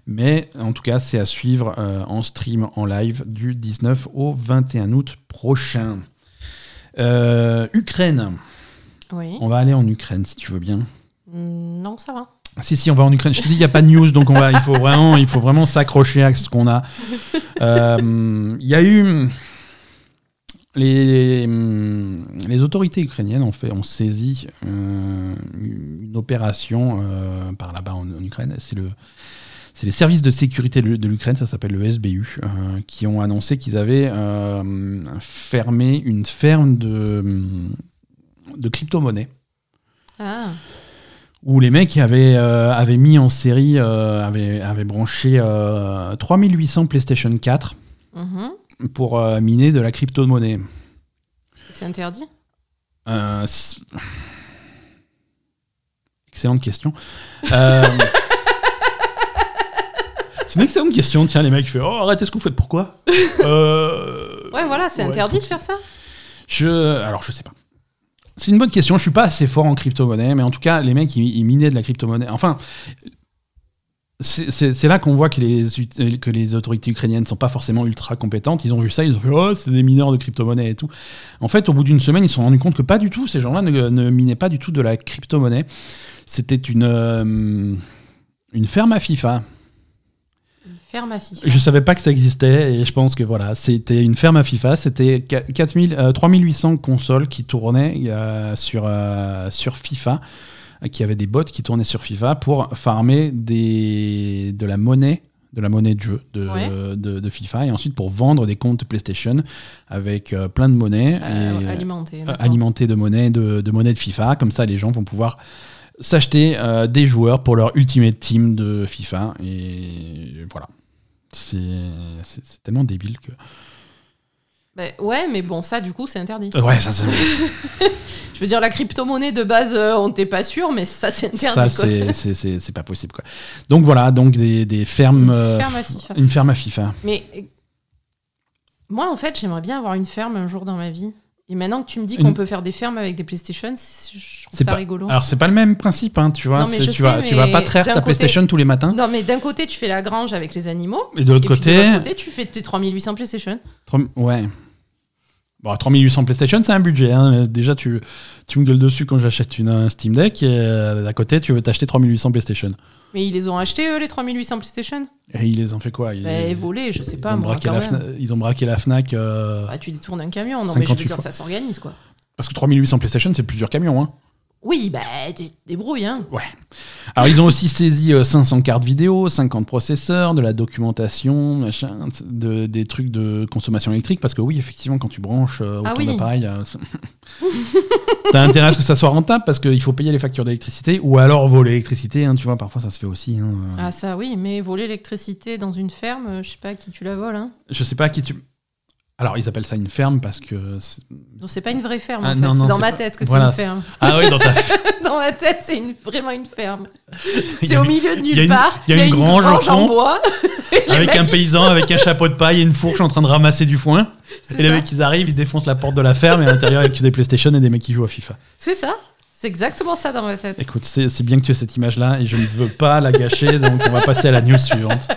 Mais en tout cas, c'est à suivre en stream, en live du 19 au 21 août prochain. Ukraine. Oui. On va aller en Ukraine si tu veux bien. Non, ça va. Si, si, on va en Ukraine. Je te dis, il n'y a pas de news, donc on va, il faut vraiment, vraiment s'accrocher à ce qu'on a. Euh, il y a eu. Les, les, autorités ukrainiennes ont, fait, ont saisi euh, une opération euh, par là-bas en, Ukraine. C'est le, c'est les services de sécurité de l'Ukraine, ça s'appelle le SBU, qui ont annoncé qu'ils avaient fermé une ferme de, de crypto-monnaies. Ah où les mecs avaient, euh, avaient mis en série, euh, avaient, avaient, branché 3800 euh, PlayStation 4 mhm. pour miner de la crypto-monnaie. C'est interdit? Excellente question. <laughs> C'est une excellente question. Tiens, les mecs, font Oh, arrêtez ce que vous faites, pourquoi? Ouais, voilà, c'est interdit de faire ça je... Alors, je sais pas. C'est une bonne question. Je suis pas assez fort en crypto-monnaie, mais en tout cas, les mecs, ils, minaient de la crypto-monnaie. Enfin, c'est là qu'on voit que les, que les autorités ukrainiennes ne sont pas forcément ultra compétentes. Ils ont vu ça, ils ont fait Oh, c'est des mineurs de crypto-monnaie et tout. En fait, au bout d'une semaine, ils se sont rendus compte que pas du tout, ces gens-là ne, minaient pas du tout de la crypto-monnaie. C'était une, euh, une ferme à FIFA ferme à FIFA. Je savais pas que ça existait et je pense que voilà, c'était une ferme à FIFA. C'était 3800 euh, consoles qui tournaient euh, sur, euh, sur FIFA, qui avaient des bots qui tournaient sur FIFA pour farmer des, de la monnaie de la monnaie de jeu de, de, FIFA et ensuite pour vendre des comptes PlayStation avec plein de monnaie alimenté, de monnaie de, de monnaie de FIFA comme ça les gens vont pouvoir s'acheter des joueurs pour leur Ultimate Team de FIFA et voilà c'est tellement débile que. Bah, ouais, mais bon, ça, du coup, c'est interdit. Ouais, ça c'est. <laughs> Je veux dire, la crypto-monnaie de base, euh, on n'était pas sûr, mais ça, c'est interdit. Ça, c'est- pas possible. Quoi. Donc voilà, donc des, des fermes. Une euh, ferme à FIFA. Une ferme à FIFA. Mais moi, en fait, j'aimerais bien avoir une ferme un jour dans ma vie. Et maintenant que tu me dis Une- qu'on peut faire des fermes avec des PlayStation, c'est- je trouve C'est ça pas- rigolo. Alors c'est pas le même principe, hein, tu vois. Non, mais c'est- je tu, sais, vas, tu vas pas traire d'un ta côté- PlayStation tous les matins. Non, mais d'un côté, tu fais la grange avec les animaux. Et de l'autre et puis côté, de l'autre côté, tu fais tes 3800 PlayStation. Ouais. Bon, 3800 PlayStation, c'est un budget. hein. Déjà, tu, tu me gueules dessus quand j'achète une un Steam Deck. Et euh, à côté, tu veux t'acheter 3800 PlayStation. Mais ils les ont achetés, eux, les 3800 PlayStation? Et ils les ont fait quoi? Ils, Bah, volés, je sais ils pas, ont moi, braqué quand la même. Fna- ils ont braqué la Fnac. euh, Bah, tu détournes un camion. Non, mais je veux 58 dire, fois. ça s'organise, quoi. Parce que 3800 PlayStation, c'est plusieurs camions. Hein. Oui, bah, débrouilles, hein. Ouais. Alors, ils ont aussi saisi euh, 500 cartes vidéo, 50 processeurs, de la documentation, machin, de, des trucs de consommation électrique. Parce que oui, effectivement, quand tu branches euh, Ah autant oui. d'appareils, euh, <laughs> t'as intérêt à ce que ça soit rentable parce qu'il faut payer les factures d'électricité ou alors voler l'électricité. hein, tu vois, parfois ça se fait aussi. hein. Ah, ça, oui, mais voler l'électricité dans une ferme, euh, je sais pas à qui tu la voles, hein. Je sais pas à qui tu. Alors, ils appellent ça une ferme parce que. Non, c'est pas une vraie ferme, Ah, en fait. c'est dans ma pas- tête que Voilà, c'est une ferme. Ah oui, dans ta. <laughs> dans ma tête, c'est une- vraiment une ferme. <laughs> C'est au une- milieu de nulle part. il y a une grange en bois. <laughs> Les avec un paysan, avec un chapeau de paille et une fourche en train de ramasser du foin. Et les ça. mecs, ils arrivent, ils défoncent la porte de la ferme et à l'intérieur, il y a que des PlayStation et des mecs qui jouent à FIFA. C'est ça. C'est exactement ça dans ma tête. Écoute, c'est c'est bien que tu aies cette image-là et je ne veux pas la gâcher, donc on va passer à la news suivante.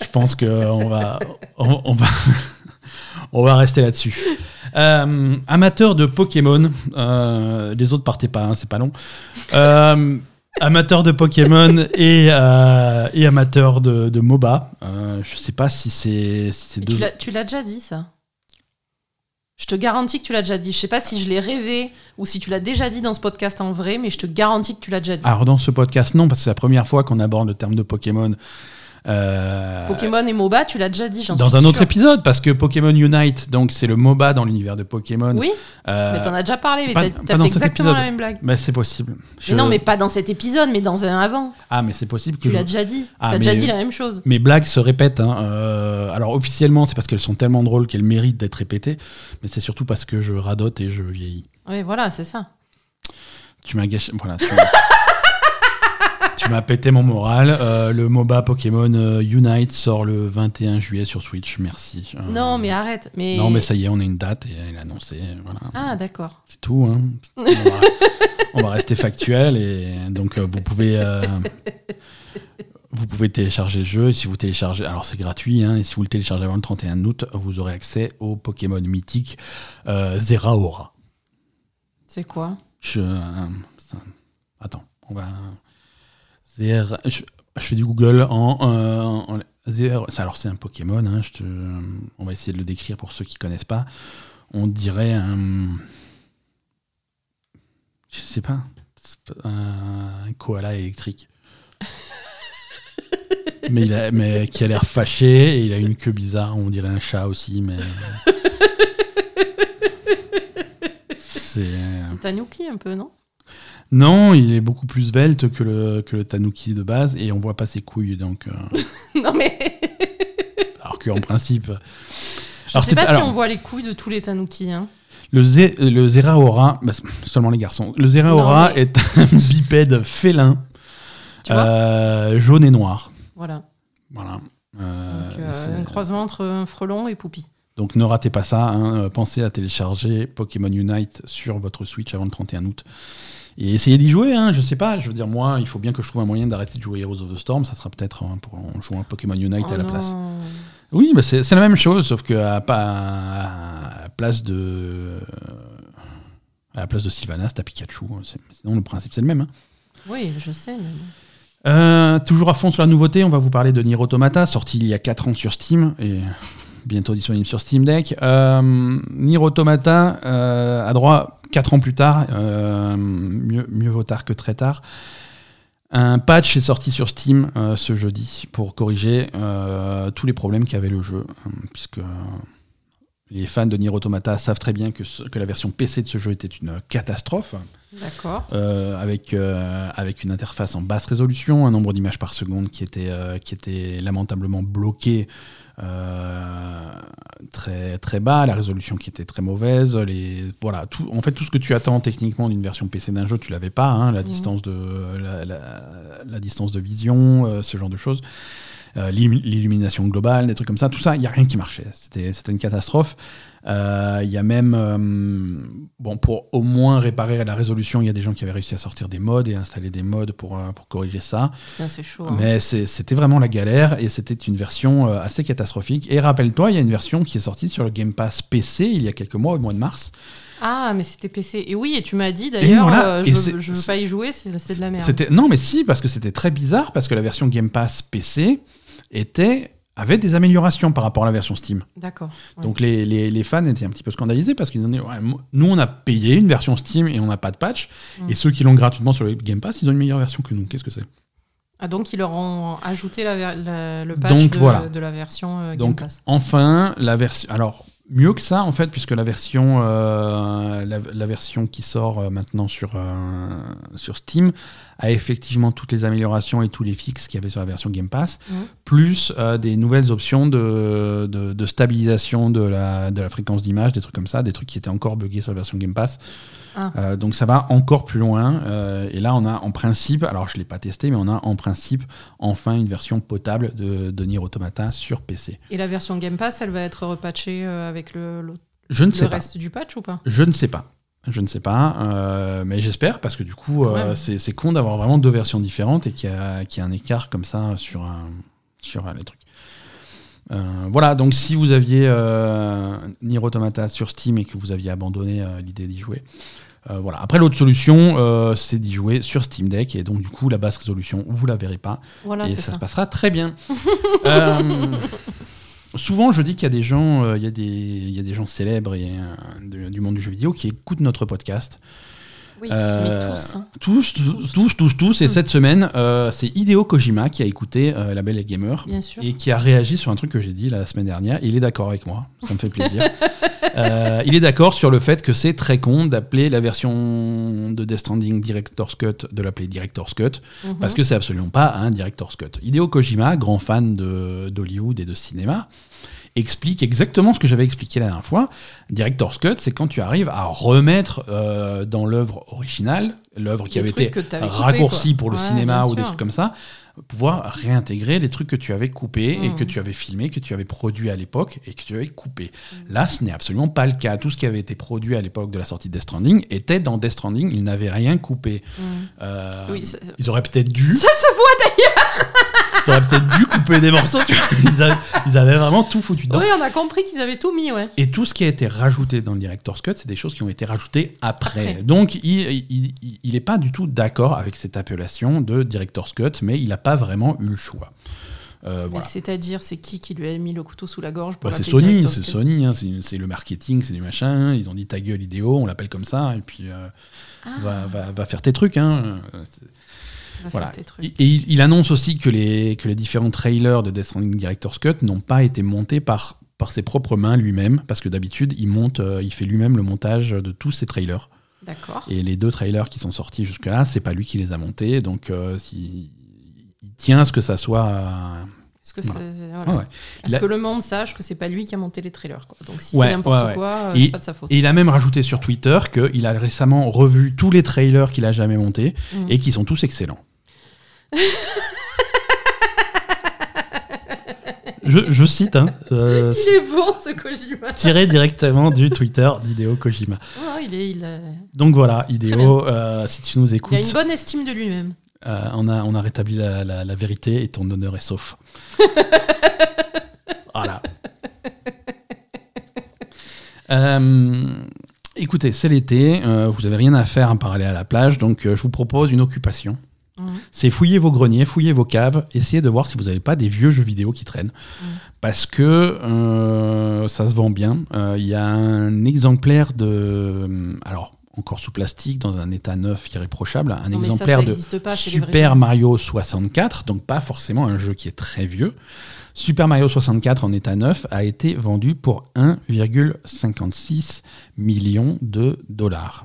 Je pense qu'on va, on, on va, on va rester là-dessus. <laughs> Euh, amateur de Pokémon, euh, les autres partez pas, hein, c'est pas long. Euh, amateur de Pokémon et, euh, et amateur de, de MOBA. Euh, je sais pas si c'est si c'est Mais deux. Tu l'as- tu l'as déjà dit, ça. Je te garantis que tu l'as déjà dit. Je sais pas si je l'ai rêvé ou si tu l'as déjà dit dans ce podcast en vrai, mais je te garantis que tu l'as déjà dit. Alors dans ce podcast, non, parce que c'est la première fois qu'on aborde le terme de Pokémon. Euh, Pokémon et MOBA, tu l'as déjà dit, j'en Dans suis un autre épisode, parce que Pokémon Unite, donc c'est le MOBA dans l'univers de Pokémon. Oui, Euh, mais t'en as déjà parlé, mais t'as fait exactement la même blague. bah, c'est possible. Je- Mais non, mais pas dans cet épisode, mais dans un avant. Ah, mais c'est possible que Tu je- l'as déjà dit. Ah, T'as déjà mais- dit la même chose. mes blagues se répètent. hein. Euh, alors officiellement, c'est parce qu'elles sont tellement drôles qu'elles méritent d'être répétées, mais c'est surtout parce que je radote et je vieillis. Oui, voilà, c'est ça. Tu m'as gâché. Voilà. Tu m'as- <laughs> tu m'as pété mon moral. Euh, le MOBA Pokémon euh, Unite sort le 21 juillet sur Switch. Merci. Euh, Non, mais arrête. Mais... Non, mais ça y est, on a une date et elle est annoncée. Voilà. Ah, d'accord. C'est tout. hein. On, va, on va rester factuel et donc vous pouvez. Vous pouvez télécharger le jeu et si vous téléchargez, alors c'est gratuit, hein, et si vous le téléchargez avant le 31 août, vous aurez accès au Pokémon mythique Zeraora. C'est quoi? Je, attends, on va. Zera- je, je fais du Google en. euh, ça, alors c'est un Pokémon, hein, je te- on va essayer de le décrire pour ceux qui connaissent pas. On dirait un. Je sais pas. Un koala électrique. <laughs> mais, il a, mais qui a l'air fâché et il a une queue bizarre. On dirait un chat aussi, mais. <laughs> C'est. Tanuki un peu, non? Non, il est beaucoup plus svelte que le, que le tanuki de base et on voit pas ses couilles. Donc, euh, <laughs> Non, mais <laughs> alors qu'en principe. je Alors, sais pas alors, si on voit les couilles de tous les Tanuki. Hein. Le, Zé- le Zeraora, bah, seulement les garçons, le Zeraora mais- est un <laughs> bipède félin, Tu vois euh, jaune et noir. Voilà. Voilà. Euh, Donc, euh, un croisement entre un frelon et Poupie. donc ne ratez pas ça. hein. Pensez à télécharger Pokémon Unite sur votre Switch avant le 31 août. Et essayez d'y jouer, hein, je sais pas. Je veux dire, moi, il faut bien que je trouve un moyen d'arrêter de jouer Heroes of the Storm. Ça sera peut-être hein, pour en jouant à Pokémon Unite Oh à la non. place. Oui, c'est la même chose, sauf qu'à à la place de. À la place de Sylvanas, t'as Pikachu. C'est- Sinon, le principe, c'est le même. hein. Oui, je sais. Mais... Euh, toujours à fond sur la nouveauté, on va vous parler de Nier Automata, sorti il y a 4 ans sur Steam et bientôt disponible sur Steam Deck. Euh, Nier Automata euh, a droit 4 ans plus tard, euh, mieux, mieux vaut tard que très tard. Un patch est sorti sur Steam euh, ce jeudi pour corriger euh, tous les problèmes qu'avait le jeu, puisque les fans de Nier Automata savent très bien que, ce- que la version PC de ce jeu était une catastrophe. D'accord. Euh, avec, avec une interface en basse résolution, un nombre d'images par seconde qui était, qui était lamentablement bloqué euh, très, très bas, la résolution qui était très mauvaise. Les, voilà, tout, en fait, tout ce que tu attends techniquement d'une version PC d'un jeu, tu l'avais pas. hein, la, Mhm. distance de, la, la- la distance de vision, euh, ce genre de choses. Euh, L'illumination globale, des trucs comme ça, tout ça, il n'y a rien qui marchait. C'était c'était une catastrophe. Euh, Il y a même, euh, bon, pour au moins réparer la résolution, il y a des gens qui avaient réussi à sortir des modes et installer des modes pour, euh, pour corriger ça. C'est chaud. hein. Mais c'était vraiment la galère et c'était une version assez catastrophique. Et rappelle-toi, il y a une version qui est sortie sur le Game Pass PC il y a quelques mois, au mois de mars. Ah, mais c'était PC. Et oui, et tu m'as dit d'ailleurs, voilà, euh, je, veux- je veux pas y jouer, c'est de la merde. Non, mais si, parce que c'était très bizarre parce que la version Game Pass PC était avait des améliorations par rapport à la version Steam. D'accord. ouais. Donc les, les- les fans étaient un petit peu scandalisés parce qu'ils ont dit ouais, nous on a payé une version Steam et on n'a pas de patch Mm. et ceux qui l'ont gratuitement sur le Game Pass ils ont une meilleure version que nous. Qu'est-ce que c'est? Ah, donc ils leur ont ajouté la le patch Donc, de, voilà. de la version euh, Game Donc Pass. enfin la version alors mieux que ça en fait puisque la version euh, la, la version qui sort euh, maintenant sur euh, sur Steam a effectivement toutes les améliorations et tous les fixes qu'il y avait sur la version Game Pass plus euh, des nouvelles options de, de, de stabilisation de la, de la fréquence d'image des trucs comme ça des trucs qui étaient encore buggés sur la version Game Pass Ah. Euh, donc ça va encore plus loin euh, et là on a en principe alors je l'ai pas testé mais on a en principe enfin une version potable de, de Nier Automata sur PC Et la version Game Pass, elle va être repatchée euh, avec le, le, je ne le sais pas reste du patch ou pas? Je ne sais pas. Je ne sais pas, euh, mais j'espère parce que du coup, euh, c'est con d'avoir vraiment deux versions différentes et qu'il y, y a un écart comme ça sur, un, sur les trucs. Euh, voilà, donc si vous aviez Nier Automata sur Steam et que vous aviez abandonné l'idée d'y jouer, euh, voilà. Après, l'autre solution, euh, c'est d'y jouer sur Steam Deck et donc du coup, la basse résolution, vous la verrez pas Voilà, et ça, ça. se passera très bien. <laughs> Euh, souvent, je dis qu'il y a des gens, il y a des, il y a des gens célèbres et, du monde du jeu vidéo qui écoutent notre podcast. Oui, Euh, mais tous. hein. Tous, tous, tous, tous, tous. Et cette semaine, euh, c'est Hideo Kojima qui a écouté euh, La Belle et Gamer Bien sûr. et qui a réagi sur un truc que j'ai dit la semaine dernière. Il est d'accord avec moi, ça me fait plaisir. <laughs> Euh, il est d'accord sur le fait que c'est très con d'appeler la version de Death Stranding Director's Cut de l'appeler Director's Cut Mhm. parce que c'est absolument pas un director's cut. Hideo Kojima, grand fan d'Hollywood et de cinéma, explique exactement ce que j'avais expliqué la dernière fois. Director's cut, c'est quand tu arrives à remettre euh, dans l'œuvre originale, l'œuvre qui avait été raccourcie pour le Ouais, cinéma ou des trucs comme ça, pouvoir réintégrer les trucs que tu avais coupés et Mm. que tu avais filmés, que tu avais produits à l'époque et que tu avais coupés. Mm. Là, ce n'est absolument pas le cas. Tout ce qui avait été produit à l'époque de la sortie de Death Stranding était dans Death Stranding. Ils n'avaient rien coupé. Mhm. Euh, Oui, ça- ils auraient peut-être dû. Ça se voit d'ailleurs <laughs> Ils auraient peut-être dû couper des morceaux. tu vois. Ils, avaient, ils avaient vraiment tout foutu dedans. Oui, on a compris qu'ils avaient tout mis, ouais. Et tout ce qui a été rajouté dans le Director's Cut, c'est des choses qui ont été rajoutées après. Après. Donc, il n'est pas du tout d'accord avec cette appellation de Director's Cut, mais il n'a pas vraiment eu le choix. Euh, voilà. c'est-à-dire, c'est qui qui lui a mis le couteau sous la gorge Bah, c'est Sony, c'est Sony, hein, c'est le marketing, c'est du machin. Ils ont dit ta gueule idéo, on l'appelle comme ça, et puis euh, Ah, va, va- va faire tes trucs. Hein. Voilà. Et et il, il annonce aussi que les, que les différents trailers de Death Stranding Director's Cut n'ont pas été montés par, par ses propres mains lui-même, parce que d'habitude, il, monte, euh, il fait lui-même le montage de tous ses trailers. D'accord. Et les deux trailers qui sont sortis jusque-là, c'est pas lui qui les a montés, donc euh, il tient à ce que ça soit. Est-ce que, Voilà. voilà. ouais. Il a- que le monde sache que c'est pas lui qui a monté les trailers quoi? Donc si Ouais, c'est n'importe ouais, quoi, euh, c'est pas de sa faute. Et il a même rajouté sur Twitter qu'il a récemment revu tous les trailers qu'il a jamais montés Mm. et qui sont tous excellents. <laughs> je, je cite, hein, euh, <laughs> Il est bon ce Kojima. tiré directement du Twitter d'Hideo Kojima. Il, est, il, a... Donc voilà, Hideo, euh, si tu nous il écoutes, a une bonne estime de lui-même. Euh, on, a, on a rétabli la, la- la vérité et ton honneur est sauf. <laughs> voilà. Euh, écoutez, c'est l'été, euh, vous avez rien à faire à part aller à la plage, donc euh, je vous propose une occupation. C'est fouiller vos greniers, fouiller vos caves, essayer de voir si vous n'avez pas des vieux jeux vidéo qui traînent. Parce que euh, ça se vend bien. Euh, Il y a un exemplaire de. Alors, encore sous plastique, dans un état neuf irréprochable, un Non, mais ça, exemplaire ça de pas Super. Mario 64, donc pas forcément un jeu qui est très vieux. Super Mario 64 en état neuf a été vendu pour 1,56 million de dollars.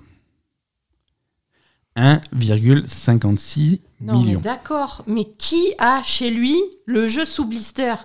1,56 Non, mais millions. d'accord. Mais qui a chez lui le jeu sous blister?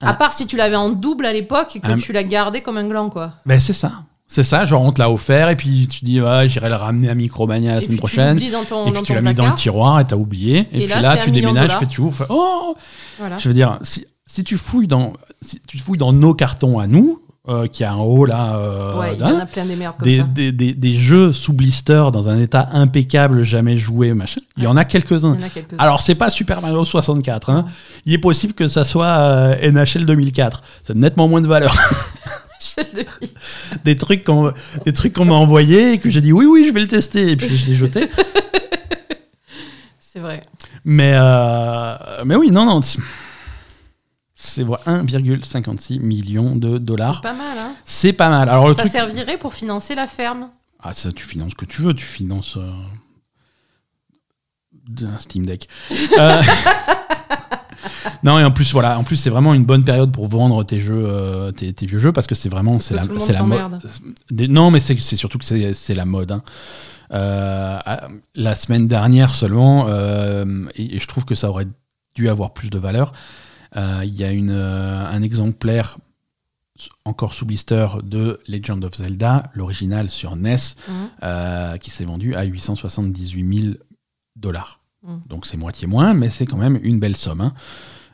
À part si tu l'avais en double à l'époque et que Un- tu l'as gardé comme un gland, quoi. Ben c'est ça. C'est ça, genre on te l'a offert et puis tu dis ouais, j'irai le ramener à Micromania la et semaine puis tu prochaine. l'oublies dans ton, Et puis tu l'as mis dans le tiroir et t'as oublié. Et, Et puis là, tu déménages, fais tu ouvres, oh Voilà. Je veux dire, si, si tu fouilles dans si tu fouilles dans nos cartons à nous, euh, qui a un haut là, euh, Ouais, il y en a plein des merdes comme des, ça. des, des, des jeux sous blister dans un état impeccable, jamais joué, machin. Il y en a quelques-uns. A quelques-uns. Alors, c'est pas Super Mario 64. Hein. Il est possible que ça soit euh, NHL 2004. C'est nettement moins de valeur. <laughs> des trucs qu'on des trucs qu'on m'a envoyés et que j'ai dit oui, oui, je vais le tester. Et puis je l'ai jeté. C'est vrai. Mais, euh, mais oui, non, non. c'est- C'est ouais, 1,56 million de dollars. Pas mal, hein. C'est pas mal. Alors, Ça truc- servirait pour financer la ferme. Ah, ça, tu finances ce que tu veux. Tu finances. euh, un Steam Deck. Euh, <laughs> <laughs> non, et en plus, voilà. En plus, c'est vraiment une bonne période pour vendre tes jeux, euh, tes, tes vieux jeux, parce que c'est vraiment. C'est la, c'est la mode. Non, mais c'est c'est surtout que c'est c'est la mode. hein. Euh, la semaine dernière seulement, euh, et, et je trouve que ça aurait dû avoir plus de valeur. Il y a une, un exemplaire encore sous blister de Legend of Zelda, l'original sur NES, euh, qui s'est vendu à 878 000 dollars. Mm. Donc c'est moitié moins, mais c'est quand même une belle somme. hein.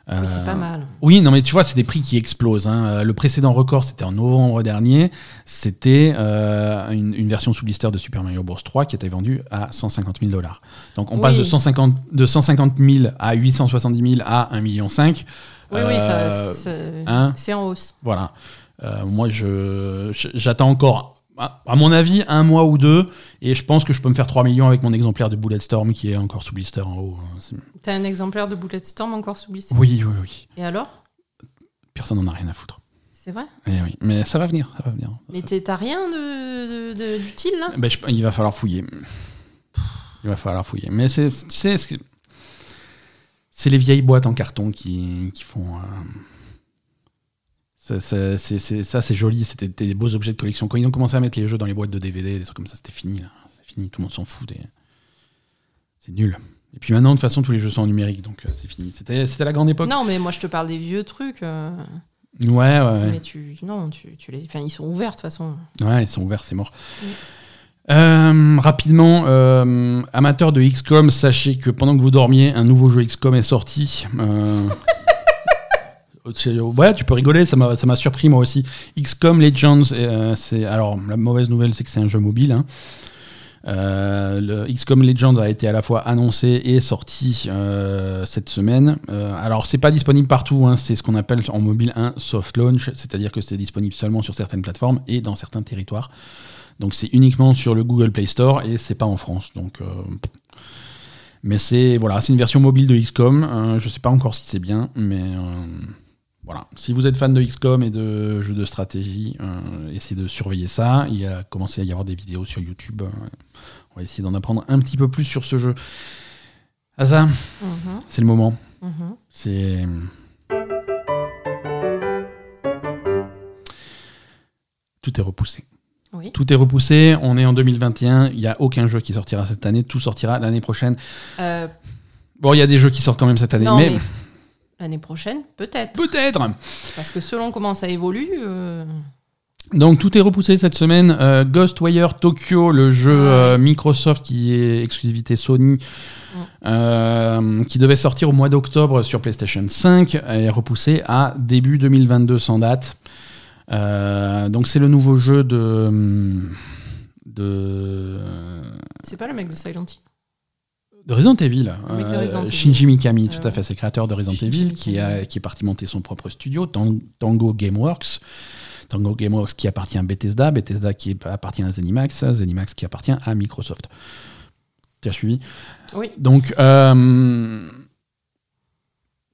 C'est Euh, pas mal. oui, non, mais tu vois, c'est des prix qui explosent. hein. Euh, Le précédent record, c'était en novembre dernier. C'était euh, une, une version sous blister de Super Mario Bros. 3 qui était vendue à 150 000 dollars. Donc on passe de 150, de 150 000 à 870 000 à 1,5 million. Oui, oui, ça- Euh, c'est hein. c'est en hausse. Voilà. Euh, moi, j'attends encore, à, mon avis, un mois ou deux. Et je pense que je peux me faire 3 millions avec mon exemplaire de Bulletstorm qui est encore sous blister en haut. hein. T'as un exemplaire de Bulletstorm encore sous blister? Oui, oui, oui. Et alors? Personne n'en a rien à foutre. C'est vrai? Eh oui. Mais ça va venir, ça va venir. Mais t'as rien de- de- de- d'utile là? Ben, je- il va falloir fouiller. Il va falloir fouiller. Mais c'est, tu sais, c'est, c'est les vieilles boîtes en carton qui, qui font. euh, ça, ça, c'est, joli. C'était des beaux objets de collection. Quand ils ont commencé à mettre les jeux dans les boîtes de DVD, des trucs comme ça, c'était fini. C'est fini. Tout le monde s'en fout. des- C'est nul. Et puis maintenant, de toute façon, tous les jeux sont en numérique, donc euh, c'est fini. C'était, la grande époque. Non, mais moi je te parle des vieux trucs. euh, Ouais, ouais, ouais. Mais tu. Non, tu, tu les. Enfin, ils sont ouverts de toute façon. Ouais, ils sont ouverts, c'est mort. Euh, rapidement, amateurs de XCOM, sachez que pendant que vous dormiez, un nouveau jeu XCOM est sorti. <laughs> Ouais, tu peux rigoler, ça m'a surpris moi aussi. XCOM Legends, euh, c'est alors la mauvaise nouvelle, c'est que c'est un jeu mobile. hein. Euh, le XCOM Legends a été à la fois annoncé et sorti euh, cette semaine. Alors c'est pas disponible partout, hein, c'est ce qu'on appelle en mobile un soft launch, c'est-à-dire que c'est disponible seulement sur certaines plateformes et dans certains territoires. Donc c'est uniquement sur le Google Play Store et c'est pas en France. Donc, mais c'est voilà, c'est une version mobile de XCOM. Euh, je sais pas encore si c'est bien, mais voilà. Si vous êtes fan de XCOM et de jeux de stratégie, euh, essayez de surveiller ça. Il y a commencé à y avoir des vidéos sur YouTube. Euh, on va essayer d'en apprendre un petit peu plus sur ce jeu. Mhm, c'est le moment. mhm. C'est. Tout est repoussé. Oui. Tout est repoussé. On est en 2021. Il n'y a aucun jeu qui sortira cette année. Tout sortira l'année prochaine. Euh, Bon, il y a des jeux qui sortent quand même cette année, non, mais, mais l'année prochaine, peut-être. peut-être. Parce que selon comment ça évolue. euh, Donc tout est repoussé cette semaine. Euh, Ghostwire Tokyo, le jeu euh, Microsoft qui est exclusivité Sony, euh, qui devait sortir au mois d'octobre sur PlayStation 5, est repoussé à début 2022 sans date. Donc c'est le nouveau jeu de de, C'est pas le mec de Silent Hill. De Resident Evil. Oui, de Euh, Resident Evil. Shinji Mikami, tout à fait, c'est le créateur de Resident Evil, qui, a, qui est parti monter son propre studio, Tang- Tango Gameworks. Tango Gameworks qui appartient à Bethesda, Bethesda qui appartient à Zenimax, Zenimax qui appartient à Microsoft. Tu as suivi? Oui. Donc, euh,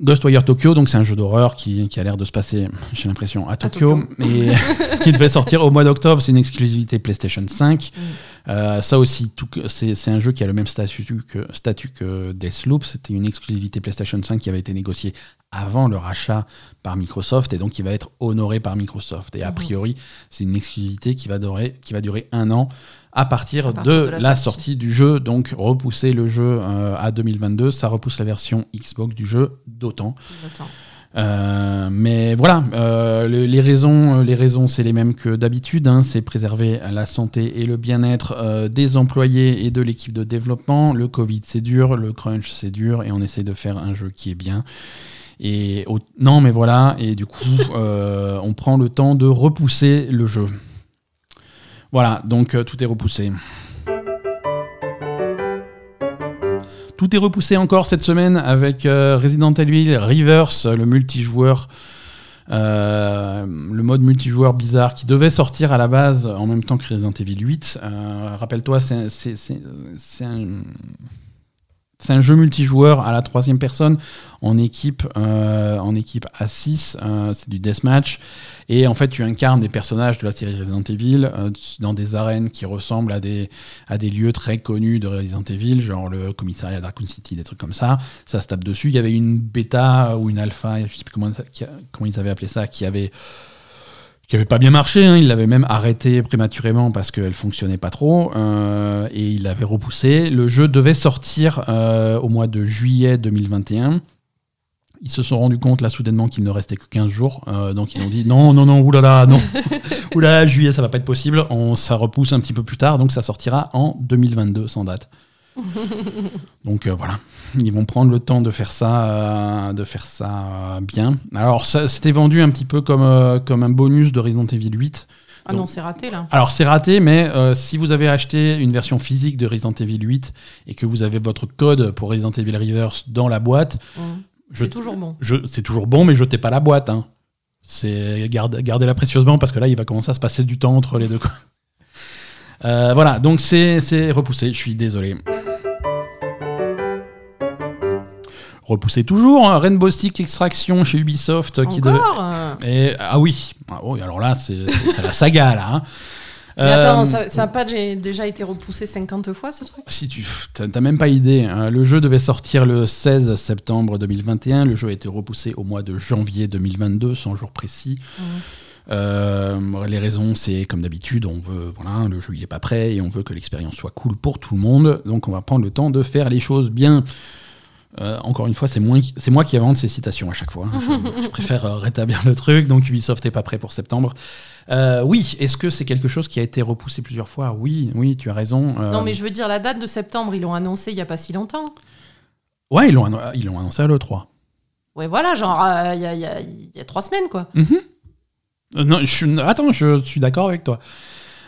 Ghostwire Tokyo, donc c'est un jeu d'horreur qui, qui a l'air de se passer, j'ai l'impression, à Tokyo, mais <laughs> qui devait sortir au mois d'octobre. C'est une exclusivité PlayStation 5. Mm. Euh, ça aussi, c'est un jeu qui a le même statut que, statut que Deathloop. C'était une exclusivité PlayStation 5 qui avait été négociée avant le rachat par Microsoft et donc qui va être honorée par Microsoft. Et a Mhm. priori, c'est une exclusivité qui va, durer, qui va durer un an à partir, À partir de, de la la, sortie. sortie. du jeu. Donc repousser le jeu euh, à 2022, ça repousse la version Xbox du jeu d'autant. Euh, mais voilà, euh, le- les raisons, les raisons, c'est les mêmes que d'habitude. hein. c'est préserver la santé et le bien-être euh, des employés et de l'équipe de développement. Le Covid, c'est dur. Le crunch, c'est dur. Et on essaie de faire un jeu qui est bien. Et au- non, mais voilà. Et du coup, on prend le temps de repousser le jeu. Voilà, donc euh, tout est repoussé. Tout est repoussé encore cette semaine avec euh, Resident Evil Reverse, le multijoueur, euh, le mode multijoueur bizarre qui devait sortir à la base en même temps que Resident Evil 8. Euh, Rappelle-toi, c'est un, c'est un jeu multijoueur à la troisième personne en équipe, euh, en équipe à 6. c'est du deathmatch. Et en fait, tu incarnes des personnages de la série Resident Evil euh, dans des arènes qui ressemblent à des, à des lieux très connus de Resident Evil, genre le commissariat d'Arkham City, des trucs comme ça. Ça se tape dessus. Il y avait une bêta ou une alpha, je sais plus comment ils avaient appelé ça, qui avait qui avait pas bien marché. hein. Il l'avait même arrêté prématurément parce qu'elle fonctionnait pas trop euh, et il l'avait repoussé. Le jeu devait sortir euh, au mois de juillet 2021. Ils se sont rendus compte là soudainement qu'il ne restait que 15 jours. Euh, donc ils ont dit non, non, non, oulala, non. <laughs> oulala, juillet, ça va pas être possible. On, ça repousse un petit peu plus tard. Donc ça sortira en 2022 sans date. <laughs> donc voilà, ils vont prendre le temps de faire ça, euh, de faire ça euh, bien. Alors c'était vendu un petit peu comme, euh, comme un bonus de Resident Evil 8. Ah Donc- non, c'est raté là. Alors c'est raté, mais euh, si vous avez acheté une version physique de Resident Evil 8 et que vous avez votre code pour Resident Evil Reverse dans la boîte, C'est toujours bon. c'est toujours bon, mais jetez pas la boîte. Hein. C'est garde- gardez-la précieusement parce que là, il va commencer à se passer du temps entre les deux. Euh, voilà, donc c'est repoussé. Je suis désolé. Repoussé toujours. hein, Rainbow Six Extraction chez Ubisoft euh, qui Encore euh, Et, ah oui, ah oui, alors là, c'est la saga là. hein. Mais attends, Euh, ça n'a pas déjà été repoussé 50 fois ce truc? Si tu t'as même pas idée, hein. le jeu devait sortir le 16 septembre 2021. Le jeu a été repoussé au mois de janvier 2022, sans jour précis. Mhm. Euh, les raisons, c'est comme d'habitude, on veut, voilà, le jeu il est pas prêt et on veut que l'expérience soit cool pour tout le monde. Donc on va prendre le temps de faire les choses bien. Euh, encore une fois, c'est moi, qui invente ces citations à chaque fois. hein. Je, je préfère euh, rétablir le truc. Donc Ubisoft n'est pas prêt pour septembre. Euh, oui, est-ce que c'est quelque chose qui a été repoussé plusieurs fois? Oui, oui, tu as raison. Euh, Non, mais je veux dire, la date de septembre, ils l'ont annoncé il n'y a pas si longtemps. Ouais, ils l'ont anno- ils l'ont annoncé à l'E3. Ouais, voilà, genre il y, a, y y trois semaines, quoi. Euh, non, je suis- attends, je suis d'accord avec toi.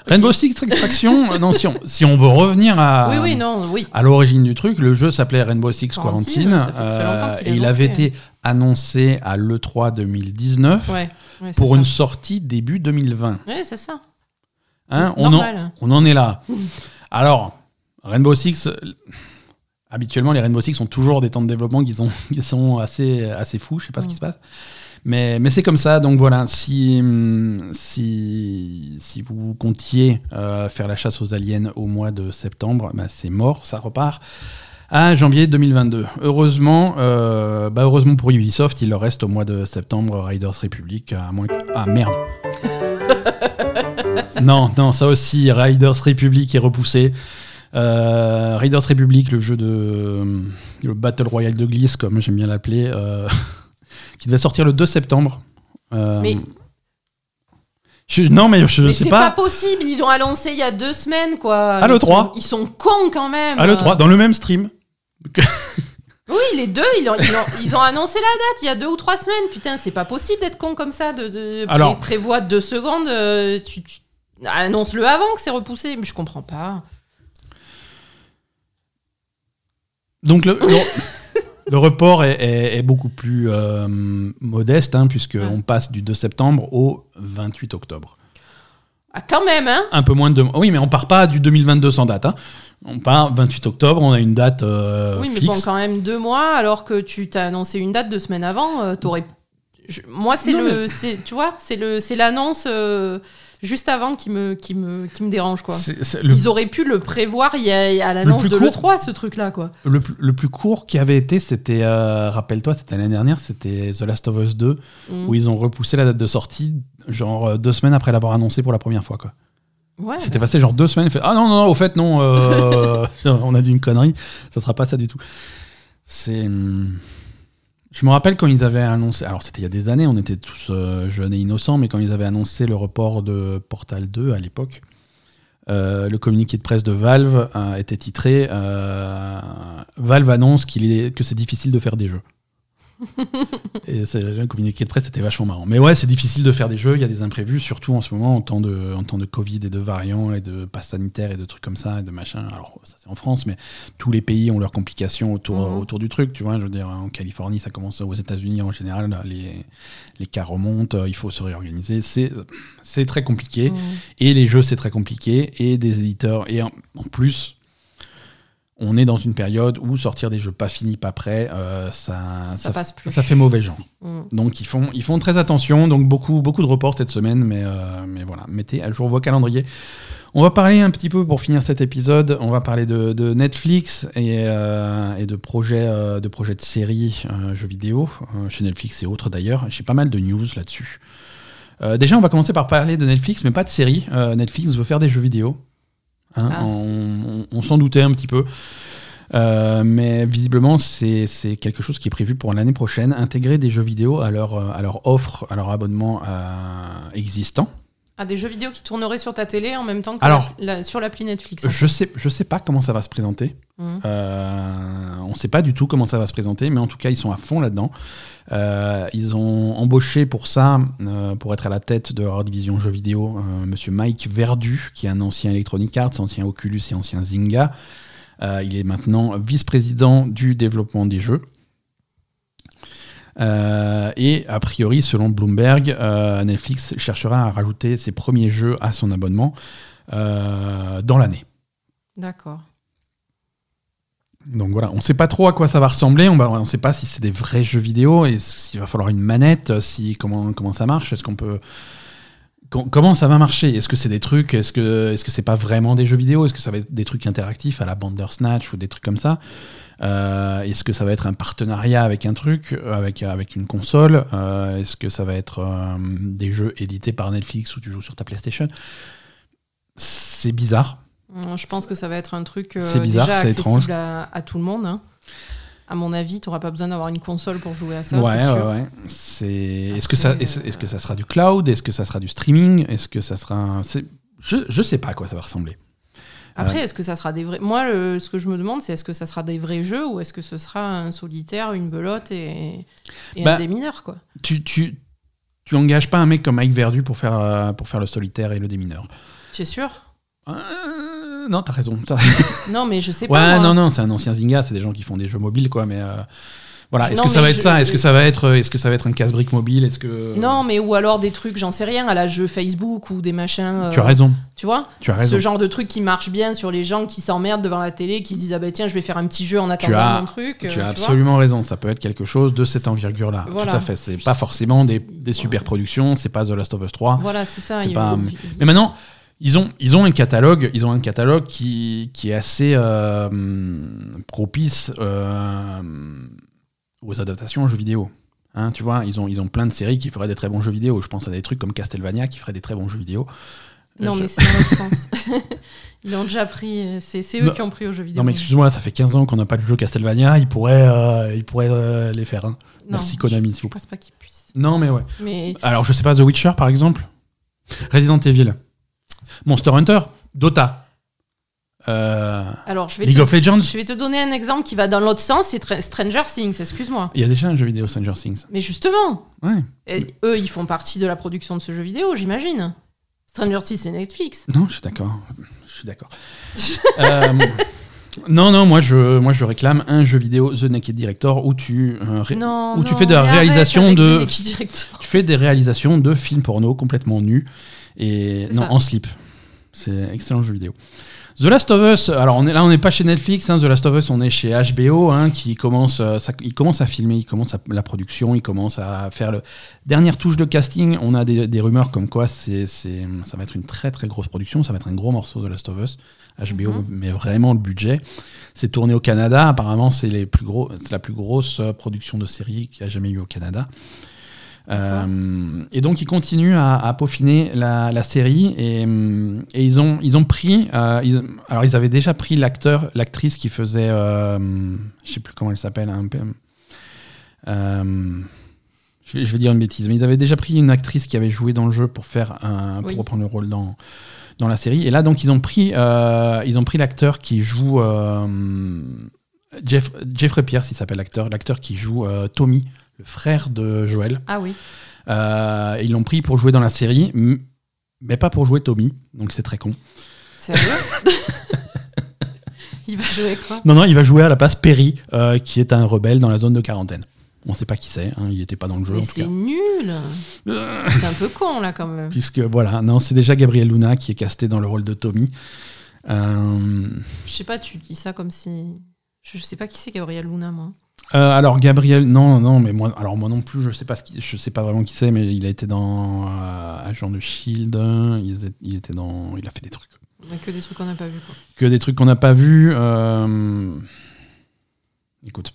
Rainbow Six Extraction, euh, non, si, on, si on veut revenir à, oui, oui, non, oui. à l'origine du truc, le jeu s'appelait Rainbow Six Quarantine, euh, et il avait été annoncé à l'E3 2019 Ouais, ouais, c'est pour ça. une sortie début 2020. Ouais, c'est ça. Hein, on, en, Normal. on en est là. <laughs> Alors, Rainbow Six, habituellement, les Rainbow Six ont toujours des temps de développement qui sont, qui sont assez, assez fous, je sais pas ce qui se passe. Mais, mais c'est comme ça, donc voilà, si, hum, si, si vous comptiez euh, faire la chasse aux aliens au mois de septembre, bah, c'est mort, ça repart à janvier 2022. Heureusement, euh, bah, heureusement pour Ubisoft, il leur reste au mois de septembre Riders Republic, à moins que- Ah merde <laughs> Non, non, ça aussi, Riders Republic est repoussé. Euh, Riders Republic, le jeu de le Battle Royale de glisse, comme j'aime bien l'appeler, euh, qui devait sortir le 2 septembre. Euh, Mais- je- non, mais je Mais sais c'est pas. pas... possible, ils l'ont annoncé il y a deux semaines, quoi. À Ils l'E3. sont- Ils sont cons quand même. À l'E3, dans le même stream. <laughs> Oui, les deux, ils ont, ils, ont, ils ont annoncé la date il y a deux ou trois semaines. Putain, c'est pas possible d'être con comme ça. De, de pré- Alors- prévois deux secondes, euh, tu, tu- annonce-le avant que c'est repoussé. Mais je comprends pas. Donc le, <laughs> le, report est, est- est beaucoup plus euh, modeste, hein, puisqu'on Ouais. passe du 2 septembre au 28 octobre. Ah, quand même, hein Un peu moins de... Oui, mais on part pas du 2022 sans date. hein. On part 28 octobre, on a une date euh, Oui, mais fixe. bon, quand même deux mois, alors que tu t'as annoncé une date deux semaines avant, euh, t'aurais. je- Moi, c'est le, tu vois, c'est l'annonce juste avant qui me, qui me, qui me dérange, quoi. Le, Ils auraient pu le prévoir il y a, à l'annonce de court. l'E3, ce truc-là, quoi. le, plus- le plus court qui avait été, c'était, euh, rappelle-toi, c'était l'année dernière, c'était The Last of Us 2, Mm. où ils ont repoussé la date de sortie, genre euh, deux semaines après l'avoir annoncé pour la première fois. Quoi. Ouais, C'était passé genre deux semaines, fait Ah non, non, non, au fait, non, euh, <laughs> <laughs> on a dit une connerie, ça sera pas ça du tout. C'est. Je me rappelle quand ils avaient annoncé, alors c'était il y a des années, on était tous euh, jeunes et innocents, mais quand ils avaient annoncé le report de Portal 2 à l'époque, euh, le communiqué de presse de Valve euh, était titré Valve annonce qu'il est, que c'est difficile de faire des jeux. <laughs> et c'est un communiqué de presse, c'était vachement marrant. Mais ouais, c'est difficile de faire des jeux, il y a des imprévus, surtout en ce moment, en temps de, en temps de Covid et de variants et de passe sanitaire et de trucs comme ça et de machin. Alors, ça c'est en France, mais tous les pays ont leurs complications autour, Mhm. autour du truc, tu vois. Je veux dire, en Californie, ça commence aux États-Unis en général, les, les cas remontent, il faut se réorganiser. C'est, très compliqué. Mhm. Et les jeux, c'est très compliqué. Et des éditeurs. Et en, en plus, on est dans une période où sortir des jeux pas finis, pas prêts, euh, ça, Ça passe plus. ça fait mauvais genre. Mhm. Donc ils font, ils font très attention. Donc beaucoup, beaucoup de reports cette semaine. Mais, euh, mais voilà, mettez à jour vos calendriers. On va parler un petit peu pour finir cet épisode. On va parler de, de Netflix et, euh, et de projets, de projets de séries jeux vidéo chez Netflix et autres d'ailleurs. J'ai pas mal de news là-dessus. Déjà, on va commencer par parler de Netflix, mais pas de séries. Netflix veut faire des jeux vidéo. Hein, Ah. On, on- on s'en doutait un petit peu. Euh, mais visiblement, c'est quelque chose qui est prévu pour l'année prochaine. Intégrer des jeux vidéo à leur, euh, à leur offre, à leur abonnement euh, existant. Ah, des jeux vidéo qui tourneraient sur ta télé en même temps que Alors, la- la- sur l'appli Netflix. Je sais, je sais pas comment ça va se présenter. Mhm. Euh, on ne sait pas du tout comment ça va se présenter, mais en tout cas, ils sont à fond là-dedans. Euh, ils ont embauché pour ça, euh, pour être à la tête de leur division jeux vidéo, euh, monsieur Mike Verdu, qui est un ancien Electronic Arts, ancien Oculus et ancien Zynga. Il est maintenant vice-président du développement des jeux. Et a priori, selon Bloomberg, Netflix cherchera à rajouter ses premiers jeux à son abonnement dans l'année. D'accord. Donc voilà, on sait pas trop à quoi ça va ressembler, on ne sait pas si c'est des vrais jeux vidéo, et s'il va falloir une manette, si, comment, comment ça marche, est-ce qu'on peut... Com- Comment ça va marcher? Est-ce que c'est des trucs Est-ce que est-ce que c'est pas vraiment des jeux vidéo? Est-ce que ça va être des trucs interactifs à la Bandersnatch ou des trucs comme ça? Euh, Est-ce que ça va être un partenariat avec un truc, euh, avec avec une console? Euh, Est-ce que ça va être euh, des jeux édités par Netflix où tu joues sur ta PlayStation? C'est bizarre. Hum, Je pense que ça va être un truc euh, C'est bizarre, déjà c'est accessible étrange. à, à tout le monde. hein. À mon avis, tu n'auras pas besoin d'avoir une console pour jouer à ça. ouais, c'est ouais, sûr. ouais. C'est. Est-ce que ça, est-ce, euh, est-ce que ça sera du cloud? Est-ce que ça sera du streaming? Est-ce que ça sera un- c'est- Je, je sais pas à quoi ça va ressembler. Après, est-ce que ça sera des vrais. Moi, le- ce que je me demande, c'est est-ce que ça sera des vrais jeux ou est-ce que ce sera un solitaire, une belote et, et Bah, un démineur, quoi? Tu, tu, tu engages pas un mec comme Mike Verdu pour faire, euh, pour faire le solitaire et le démineur. Tu es sûr? Euh, non, t'as raison. T'as- <laughs> Non, mais je sais Ouais, pas. moi. non, non, c'est un ancien Zynga, c'est des gens qui font des jeux mobiles, quoi, mais. euh, Voilà, est-ce Non, que ça va être ça? Est-ce que ça va être, est-ce que ça va être un casse-brique mobile? Est-ce que Non, mais ou alors des trucs, j'en sais rien, à la jeu Facebook ou des machins. euh, Tu as raison. Tu vois? Tu as raison. Ce genre de truc qui marche bien sur les gens qui s'emmerdent devant la télé, qui se disent ah bah tiens je vais faire un petit jeu en attendant as- mon truc. euh, Tu as absolument raison. Ça peut être quelque chose de cette envergure-là. Voilà. Tout à fait. C'est pas forcément des, super productions. C'est pas The Last of Us 3. Voilà, c'est ça. C'est pas- Mais maintenant, ils ont, ils ont un catalogue, ils ont un catalogue qui, qui est assez euh, propice euh, aux adaptations en jeux vidéo. Hein, tu vois, ils ont, ils ont plein de séries qui feraient des très bons jeux vidéo. Je pense à des trucs comme Castlevania qui feraient des très bons jeux vidéo. Non, Je- mais c'est dans l'autre <laughs> sens. <laughs> Ils l'ont déjà pris. euh, C'est eux Non. qui ont pris aux jeux vidéo. Non mais excuse-moi, ça fait 15 ans qu'on n'a pas de jeu Castlevania, ils pourraient, euh, ils pourraient euh, les faire. hein. Non, Merci Konami, s'il Je vous plaît. pense pas qu'ils puissent. Non mais ouais. Mais Alors je sais pas, The Witcher par exemple? Resident Evil Monster Hunter Dota Euh, alors, je vais, League te, of Legends je vais te donner un exemple qui va dans l'autre sens. C'est Tra- Stranger Things, excuse-moi. Il y a déjà un jeu vidéo Stranger Things. Mais justement, Ouais. et eux, ils font partie de la production de ce jeu vidéo, j'imagine. Stranger Things, c'est Netflix. Non, je suis d'accord. Je suis d'accord. <laughs> Euh, non, non, moi je, moi je réclame un jeu vidéo The Naked Director où tu, euh, ré- Non, où tu fais de la réalisation de- tu fais des réalisations de films porno complètement nus et non ça. en slip. C'est excellent jeu vidéo. The Last of Us, alors on est là, on n'est pas chez Netflix. hein, The Last of Us, on est chez HBO, hein, qui commence, euh, ça, il commence à filmer, il commence à, la production, il commence à faire le dernière touche de casting. On a des, des rumeurs comme quoi c'est, ça va être une très très grosse production, ça va être un gros morceau The Last of Us. HBO Mhm. met vraiment le budget. C'est tourné au Canada. Apparemment, c'est les plus gros, c'est la plus grosse euh, production de série qu'il y a jamais eu au Canada. Euh, et donc ils continuent à, à peaufiner la, la série et, hum, et ils ont ils ont pris euh, ils- alors ils avaient déjà pris l'acteur l'actrice qui faisait euh, je sais plus comment elle s'appelle Euh, je, vais, je vais dire une bêtise, mais ils avaient déjà pris une actrice qui avait joué dans le jeu pour faire un, pour Oui. reprendre le rôle dans dans la série. Et là, donc, ils ont pris euh, ils ont pris l'acteur qui joue euh, Jeff, Jeffrey Pierce, il s'appelle l'acteur, l'acteur qui joue euh, Tommy, le frère de Joël. Ah oui. Euh, ils l'ont pris pour jouer dans la série, mais pas pour jouer Tommy, donc c'est très con. Sérieux <laughs> Il va jouer quoi? Non, non, il va jouer à la place Perry, euh, qui est un rebelle dans la zone de quarantaine. On sait pas qui c'est, hein, il n'était pas dans le jeu Mais c'est nul. <laughs> C'est un peu con là quand même. Puisque voilà, non, c'est déjà Gabriel Luna qui est casté dans le rôle de Tommy. Euh, Je sais pas, tu dis ça comme si. Je je sais pas qui c'est Gabriel Luna, moi. Euh, alors Gabriel, non, non, mais moi, alors moi non plus, je sais pas, ce qui- je sais pas vraiment qui c'est, mais il a été dans euh, Agent de Shield, il, il était dans, il a fait des trucs, Mais que des trucs qu'on n'a pas vu quoi. que des trucs qu'on n'a pas vus. euh, Écoute,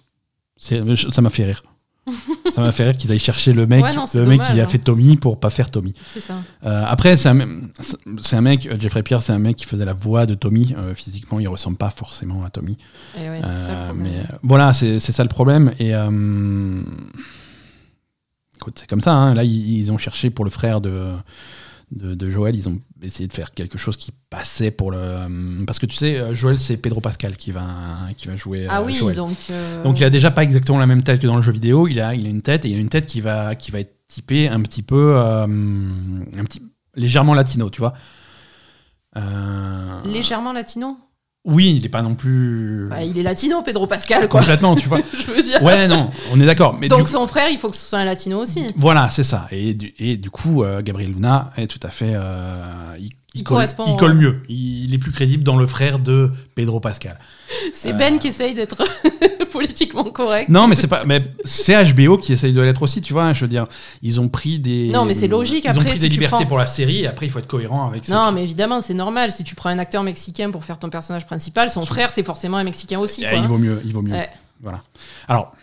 ça m'a fait rire. Ça m'a fait rire qu'ils aillent chercher le mec, Ouais, non, c'est le mec qui a hein. fait Tommy pour pas faire Tommy. C'est ça. Euh, après, c'est un, mec, Jeffrey Pierre, c'est un mec qui faisait la voix de Tommy. Euh, physiquement, il ressemble pas forcément à Tommy. Ouais, ça Euh, problème. mais euh, voilà, c'est ça le problème. Et euh, écoute, c'est comme ça. hein. Là, ils, ils ont cherché pour le frère de, de, de Joël, ils ont essayé de faire quelque chose qui passait pour le. Parce que tu sais, euh, Joël, c'est Pedro Pascal qui va, qui va jouer. Ah euh, oui, Joël. donc. euh, Donc il a déjà pas exactement la même tête que dans le jeu vidéo. Il a, il a une tête et il a une tête qui va, qui va être typée un petit peu, euh, un petit, légèrement latino, tu vois. Euh, Légèrement latino? Oui, il est pas non plus Bah, Il est latino, Pedro Pascal, quoi. complètement, tu <laughs> vois. Je veux dire. Ouais, non, on est d'accord. Mais donc du- son frère, il faut que ce soit un latino aussi. voilà, c'est ça. Et du, et du coup, euh, Gabriel Luna est tout à fait, euh, il, correspond il colle mieux. Il, il est plus crédible dans le frère de Pedro Pascal. C'est Euh. Ben qui essaye d'être <laughs> politiquement correct. Non, mais c'est pas, mais c'est HBO qui essaye de l'être aussi, tu vois. Je veux dire, ils ont pris des. Non, mais c'est logique, Ils ont après, pris si des libertés prends- pour la série. Et après, il faut être cohérent avec. ça. Non, mais évidemment, c'est normal. Si tu prends un acteur mexicain pour faire ton personnage principal, son frère, c'est forcément un mexicain aussi. Eh, Quoi. il vaut mieux, il vaut mieux. Ouais. Voilà. Alors,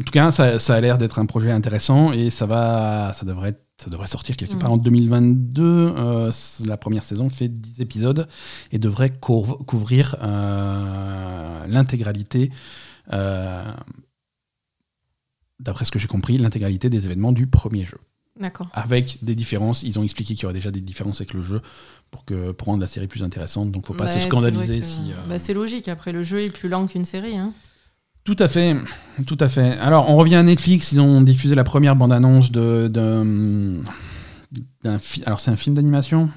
en tout cas, ça, ça a l'air d'être un projet intéressant et ça va, ça devrait, être- ça devrait sortir quelque Mhm. part en 2022. Euh, la première saison fait 10 épisodes et devrait couvr- couvrir euh, l'intégralité. euh, D'après ce que j'ai compris, l'intégralité des événements du premier jeu. D'accord. Avec des différences. Ils ont expliqué qu'il y aurait déjà des différences avec le jeu pour, que, pour rendre la série plus intéressante. Donc, faut pas se scandaliser que- si. Bah, c'est logique. Après, le jeu est plus lent qu'une série. Hein. Tout à fait, tout à fait. Alors, on revient à Netflix. Ils ont diffusé la première bande-annonce de, d'un Alors, c'est un film d'animation?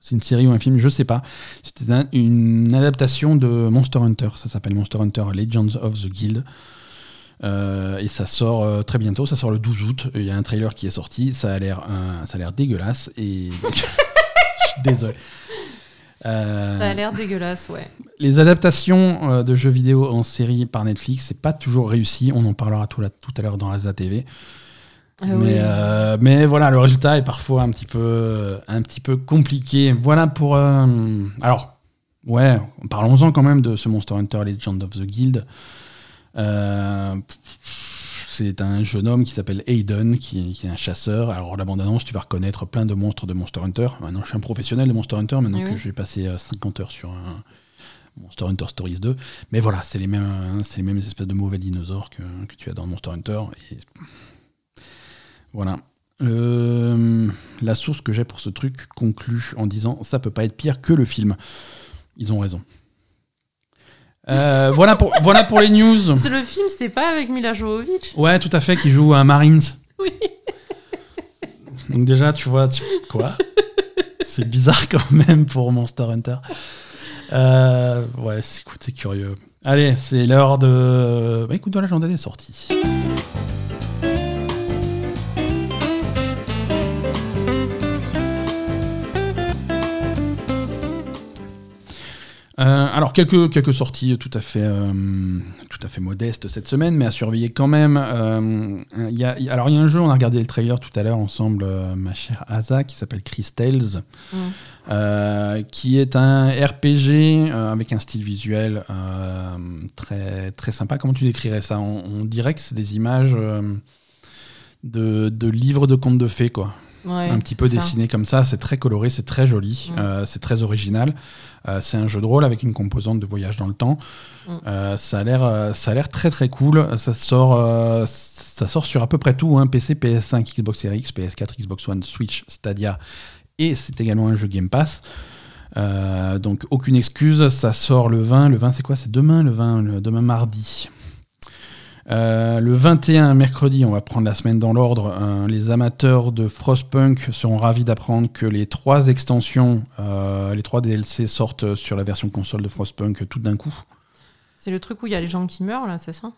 C'est une série ou un film, je sais pas. C'était un- une adaptation de Monster Hunter. Ça s'appelle Monster Hunter Legends of the Guild. Euh, et ça sort euh, très bientôt. Ça sort le 12 août. Il y a un trailer qui est sorti. Ça a l'air, euh, ça a l'air dégueulasse. Et <laughs> je suis désolé. Euh, Ça a l'air dégueulasse, ouais. les adaptations euh, de jeux vidéo en série par Netflix, c'est pas toujours réussi. On en parlera tout, la- tout à l'heure dans Asa TV. Ah mais, oui. euh, mais voilà, le résultat est parfois un petit peu, un petit peu compliqué. Voilà pour. alors, ouais, parlons-en quand même de ce Monster Hunter Legend of the Guild. Euh, c'est un jeune homme qui s'appelle Aiden, qui, qui est un chasseur. Alors, la bande-annonce, tu vas reconnaître plein de monstres de Monster Hunter. Maintenant, je suis un professionnel de Monster Hunter, maintenant Oui, que j'ai passé euh, 50 heures sur un Monster Hunter Stories 2. Mais voilà, c'est les mêmes, hein, c'est les mêmes espèces de mauvais dinosaures que, que tu as dans Monster Hunter. Et voilà. Euh, la source que j'ai pour ce truc conclut en disant ça peut pas être pire que le film. Ils ont raison. Euh, voilà, pour, voilà pour les news. C'est le film, c'était pas avec Mila Jovovich? Ouais, tout à fait, qui joue à Marines. Oui. Donc déjà, tu vois, tu- quoi? C'est bizarre quand même pour Monster Hunter. Euh, ouais, c'est, écoute, c'est curieux. Allez, c'est l'heure de... Bah, écoute, de l'agenda des sorties. Euh, alors quelques, quelques sorties tout à fait euh, tout à fait modestes cette semaine, mais à surveiller quand même. Euh, il y a, il y a- alors il y a un jeu, on a regardé le trailer tout à l'heure ensemble, ma chère Asa, qui s'appelle Crystals, Mm. qui est un RPG avec un style visuel très très sympa. Comment tu décrirais ça? On, on dirait que c'est des images de, de livres de contes de fées, quoi. Ouais, un petit peu ça. dessiné comme ça. C'est très coloré, c'est très joli, Mm. euh, c'est très original. Euh, c'est un jeu de rôle avec une composante de voyage dans le temps. Mm. Euh, ça a l'air, ça a l'air très très cool. Ça sort, ça sort sur à peu près tout hein. PC, PS5, Xbox Series X, PS4, Xbox One, Switch, Stadia, et c'est également un jeu Game Pass. Donc aucune excuse, ça sort le 20. Le 20 c'est quoi? C'est demain, le 20, le- demain mardi. Euh, le 21, mercredi, on va prendre la semaine dans l'ordre. euh, les amateurs de Frostpunk seront ravis d'apprendre que les trois extensions, euh, les trois DLC sortent sur la version console de Frostpunk tout d'un coup. C'est le truc où il y a les gens qui meurent, là, c'est ça?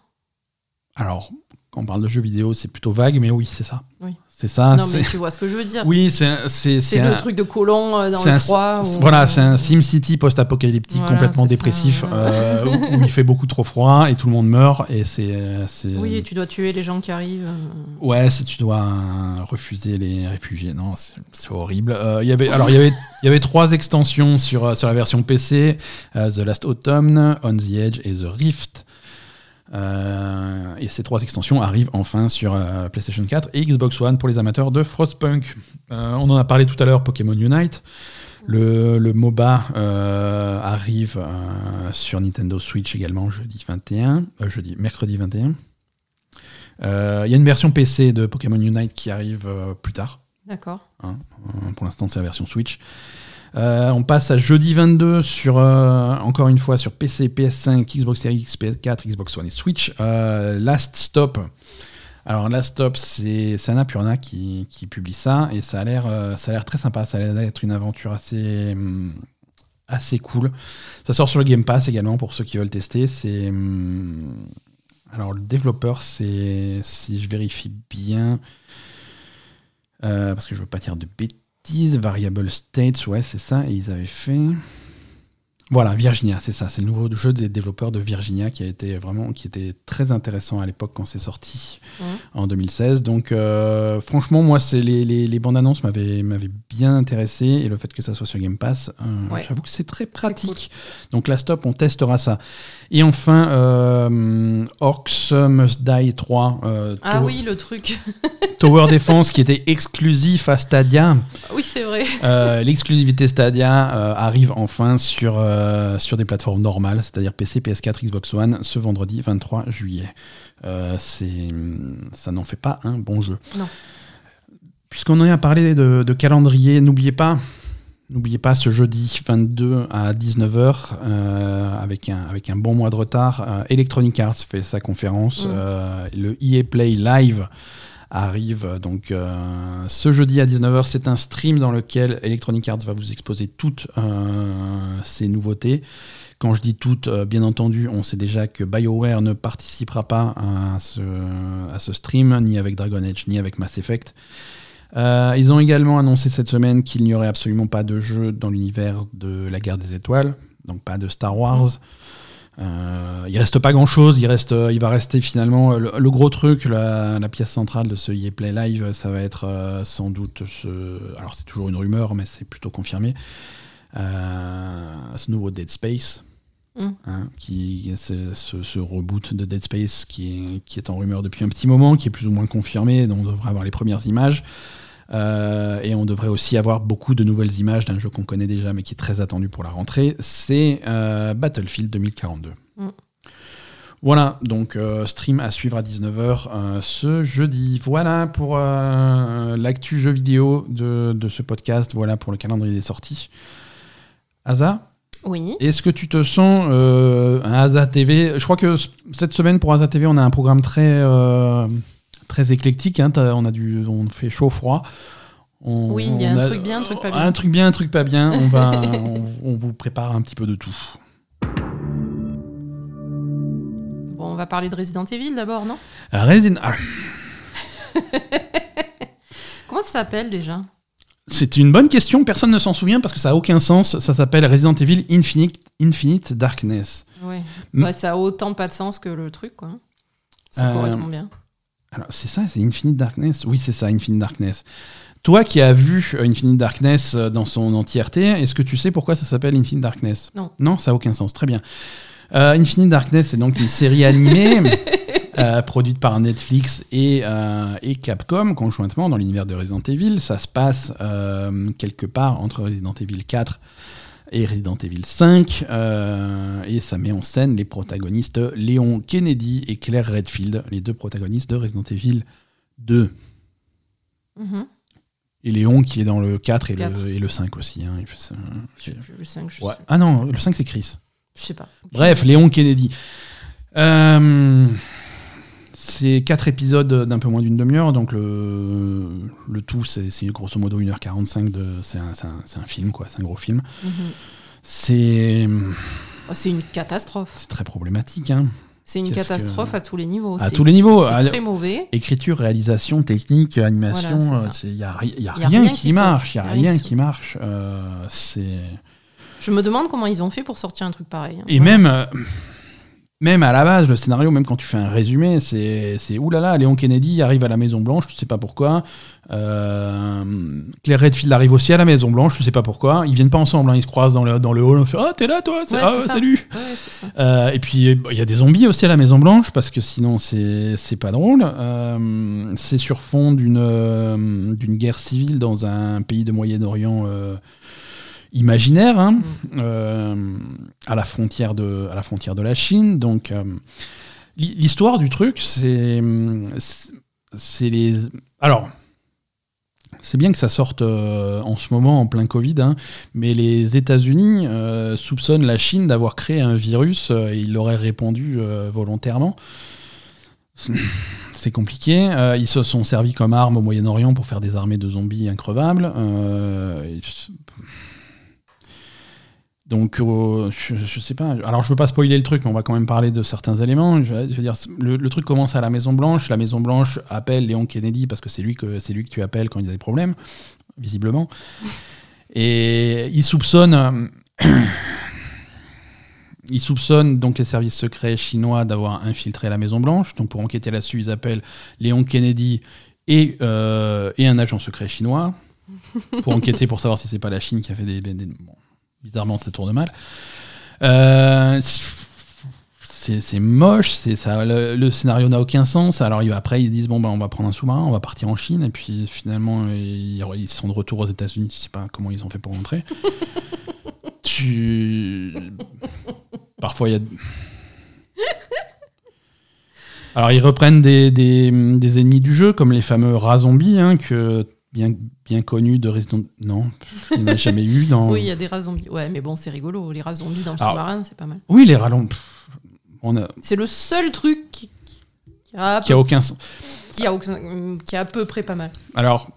Alors, quand on parle de jeux vidéo, c'est plutôt vague, mais oui, c'est ça. Oui. C'est ça. Non, mais tu vois ce que je veux dire. Oui, c'est c'est le un- truc de colon euh, dans le un- froid. où- Voilà, c'est un SimCity post-apocalyptique Voilà, complètement dépressif euh, où, où il <laughs> fait beaucoup trop froid et tout le monde meurt et c'est Oui, et tu dois tuer les gens qui arrivent. euh. Ouais, tu dois euh, refuser les réfugiés, non, c'est horrible. Euh, il y avait, alors, il y avait, y avait trois extensions sur, euh, sur la version PC euh, The Last Autumn, On the Edge et The Rift. Euh, et ces trois extensions arrivent enfin sur euh, PlayStation 4 et Xbox One pour les amateurs de Frostpunk. Euh, on en a parlé tout à l'heure, Pokémon Unite. Le, le MOBA arrive sur Nintendo Switch également jeudi 21, euh, jeudi, mercredi 21. Euh, Il y a une version PC de Pokémon Unite qui arrive plus tard. D'accord. hein. Pour l'instant, c'est la version Switch. Euh, on passe à jeudi 22 sur, euh, encore une fois, sur PC, PS5, Xbox Series X, PS4, Xbox One et Switch. Euh, Last Stop. Alors, Last Stop, c'est c'est Annapurna qui, publie ça et ça a l'air très sympa. Ça a l'air d'être une aventure assez, hum, assez cool. Ça sort sur le Game Pass également pour ceux qui veulent tester. C'est. hum, alors, le développeur, c'est. Si je vérifie bien. parce que je veux pas dire de bêtises. Variable States, ouais, c'est ça. Et ils avaient fait. Voilà, Virginia, c'est ça. C'est le nouveau jeu des développeurs de Virginia qui a été vraiment, qui était très intéressant à l'époque quand c'est sorti Mhm. en 2016. Donc, euh, franchement, moi, c'est les, les, les bandes annonces m'avaient m'avaient bien intéressé et le fait que ça soit sur Game Pass, euh, Ouais. j'avoue que c'est très pratique. Donc, la stop, on testera ça. Et enfin, euh, Orcs Must Die 3. euh, Ah Tower- oui, le truc. <laughs> Tower Defense qui était exclusif à Stadia. oui, c'est vrai. Euh, L'exclusivité Stadia euh, arrive enfin sur, sur des plateformes normales, c'est-à-dire PC, PS4, Xbox One, ce vendredi 23 juillet. Ça n'en fait pas un bon jeu. Non. Puisqu'on en a parlé de, de calendrier, n'oubliez pas, n'oubliez pas ce jeudi 22 à 19h, euh, avec, un, avec un bon mois de retard, euh, Electronic Arts fait sa conférence, Mm. euh, le EA Play Live arrive donc ce jeudi à 19h. C'est un stream dans lequel Electronic Arts va vous exposer toutes ces nouveautés. Quand je dis toutes, bien entendu, on sait déjà que BioWare ne participera pas à ce, à ce stream, ni avec Dragon Age, ni avec Mass Effect. Euh, ils ont également annoncé cette semaine qu'il n'y aurait absolument pas de jeu dans l'univers de la guerre des étoiles, donc pas de Star Wars. Euh, il reste pas grand chose, il, reste, il va rester finalement le, le gros truc, la, la pièce centrale de ce EA Play Live, ça va être euh, sans doute ce. Alors c'est toujours une rumeur, mais c'est plutôt confirmé. Euh, ce nouveau Dead Space, Mm. hein, qui, ce reboot de Dead Space qui est, qui est en rumeur depuis un petit moment, qui est plus ou moins confirmé, dont on devrait avoir les premières images. Euh, et on devrait aussi avoir beaucoup de nouvelles images d'un jeu qu'on connaît déjà, mais qui est très attendu pour la rentrée. C'est euh, Battlefield 2042. Mm. Voilà, donc euh, stream à suivre à 19h euh, ce jeudi. Voilà pour euh, l'actu jeu vidéo de, de ce podcast. Voilà pour le calendrier des sorties. Asa, Oui. est-ce que tu te sens un Asa TV Je crois que cette semaine pour Asa TV, on a un programme très, très éclectique. hein. On a du, on fait chaud-froid. On- Oui, il y a un truc bien, un truc pas bien. Un truc bien, un truc pas bien. On, va, <laughs> on, on vous prépare un petit peu de tout. Bon, on va parler de Resident Evil d'abord, non? Resident... ah, <laughs> Comment ça s'appelle déjà? C'est une bonne question. Personne ne s'en souvient parce que ça n'a aucun sens. Ça s'appelle Resident Evil Infinite, Infinite Darkness. Ouais. Ouais, ça a autant pas de sens que le truc, quoi. Ça Euh, correspond bien. Alors, c'est ça, c'est Infinite Darkness Oui, c'est ça, Infinite Darkness. Toi qui as vu euh, Infinite Darkness euh, dans son entièreté, est-ce que tu sais pourquoi ça s'appelle Infinite Darkness? Non. Non, ça n'a aucun sens. Très bien. Euh, Infinite Darkness, c'est donc une série animée <laughs> euh, produite par Netflix et, euh, et, Capcom conjointement dans l'univers de Resident Evil. Ça se passe euh, quelque part entre Resident Evil 4 et Resident Evil 5 et ça met en scène les protagonistes Léon Kennedy et Claire Redfield, les deux protagonistes de Resident Evil 2. Mhm. Et Léon qui est dans le 4 et. Le, et le 5 aussi. hein. Je- je- le cinq, je Ouais. sais- Ah non, le 5 c'est Chris. je sais pas. Bref, Léon Kennedy. Euh, c'est quatre épisodes d'un peu moins d'une demi-heure, donc le, le tout, c'est grosso modo 1h45. de- C'est un, film, quoi, c'est un gros film. Mhm. C'est Oh, c'est une catastrophe. c'est très problématique. Hein. C'est une catastrophe que- à tous les niveaux. À tous les niveaux. C'est très mauvais. Écriture, réalisation, technique, animation, il n'y a, y a Y a rien, qui marche. Il n'y a Y a rien qui marche. Euh, c'est. Je me demande comment ils ont fait pour sortir un truc pareil. hein. Et Voilà. même, euh, même à la base, le scénario, même quand tu fais un résumé, c'est c'est oulala, Léon Kennedy arrive à la Maison Blanche, tu sais pas pourquoi. Euh, Claire Redfield arrive aussi à la Maison Blanche, tu sais pas pourquoi. Ils viennent pas ensemble, hein, ils se croisent dans le, dans le hall, on fait Ah, t'es là toi Ouais, Ah, ouais, salut Ouais. Euh, Et puis bah, il y a des zombies aussi à la Maison Blanche, parce que sinon c'est c'est pas drôle. Euh, c'est sur fond d'une d'une guerre civile dans un pays de Moyen-Orient. Imaginaire hein, euh, à la frontière de à la frontière de la Chine donc euh, l'hi- l'histoire du truc c'est c'est- les alors c'est bien que ça sorte euh, en ce moment en plein Covid, hein, mais les États-Unis soupçonnent la Chine d'avoir créé un virus et ils l'auraient répandu volontairement. C'est compliqué. Euh, ils se sont servis comme arme au Moyen-Orient pour faire des armées de zombies increvables. Euh, donc, euh, je, je sais pas. Alors, je veux pas spoiler le truc, mais on va quand même parler de certains éléments. Je, veux dire, le, truc commence à la Maison Blanche. La Maison Blanche appelle Léon Kennedy parce que c'est lui que c'est lui que tu appelles quand il y a des problèmes, visiblement. Et il soupçonne. euh, il soupçonne donc les services secrets chinois d'avoir infiltré la Maison Blanche. Donc, pour enquêter là-dessus, ils appellent Léon Kennedy et, euh, et un agent secret chinois pour enquêter pour savoir si c'est pas la Chine qui a fait des, des- des- bon, bizarrement ça tourne mal. Euh, c'est moche, c'est ça. Le, le scénario n'a aucun sens. Alors il- après ils disent bon ben on va prendre un sous-marin, on va partir en Chine et puis finalement ils, ils sont de retour aux États-Unis. Tu sais pas comment ils ont fait pour rentrer. <laughs> tu parfois il y a alors ils reprennent des, des, des ennemis du jeu comme les fameux rats zombies hein, que bien bien connus de Resident non il n'y en a jamais eu dans Oui, il y a des rats zombies. Ouais, mais bon, c'est rigolo. Les rats zombies dans le sous-marin, c'est pas mal. oui les rats on a C'est le seul truc qui, qui a, aucun sens. qui, a aucun- qui a à peu près pas mal. Alors,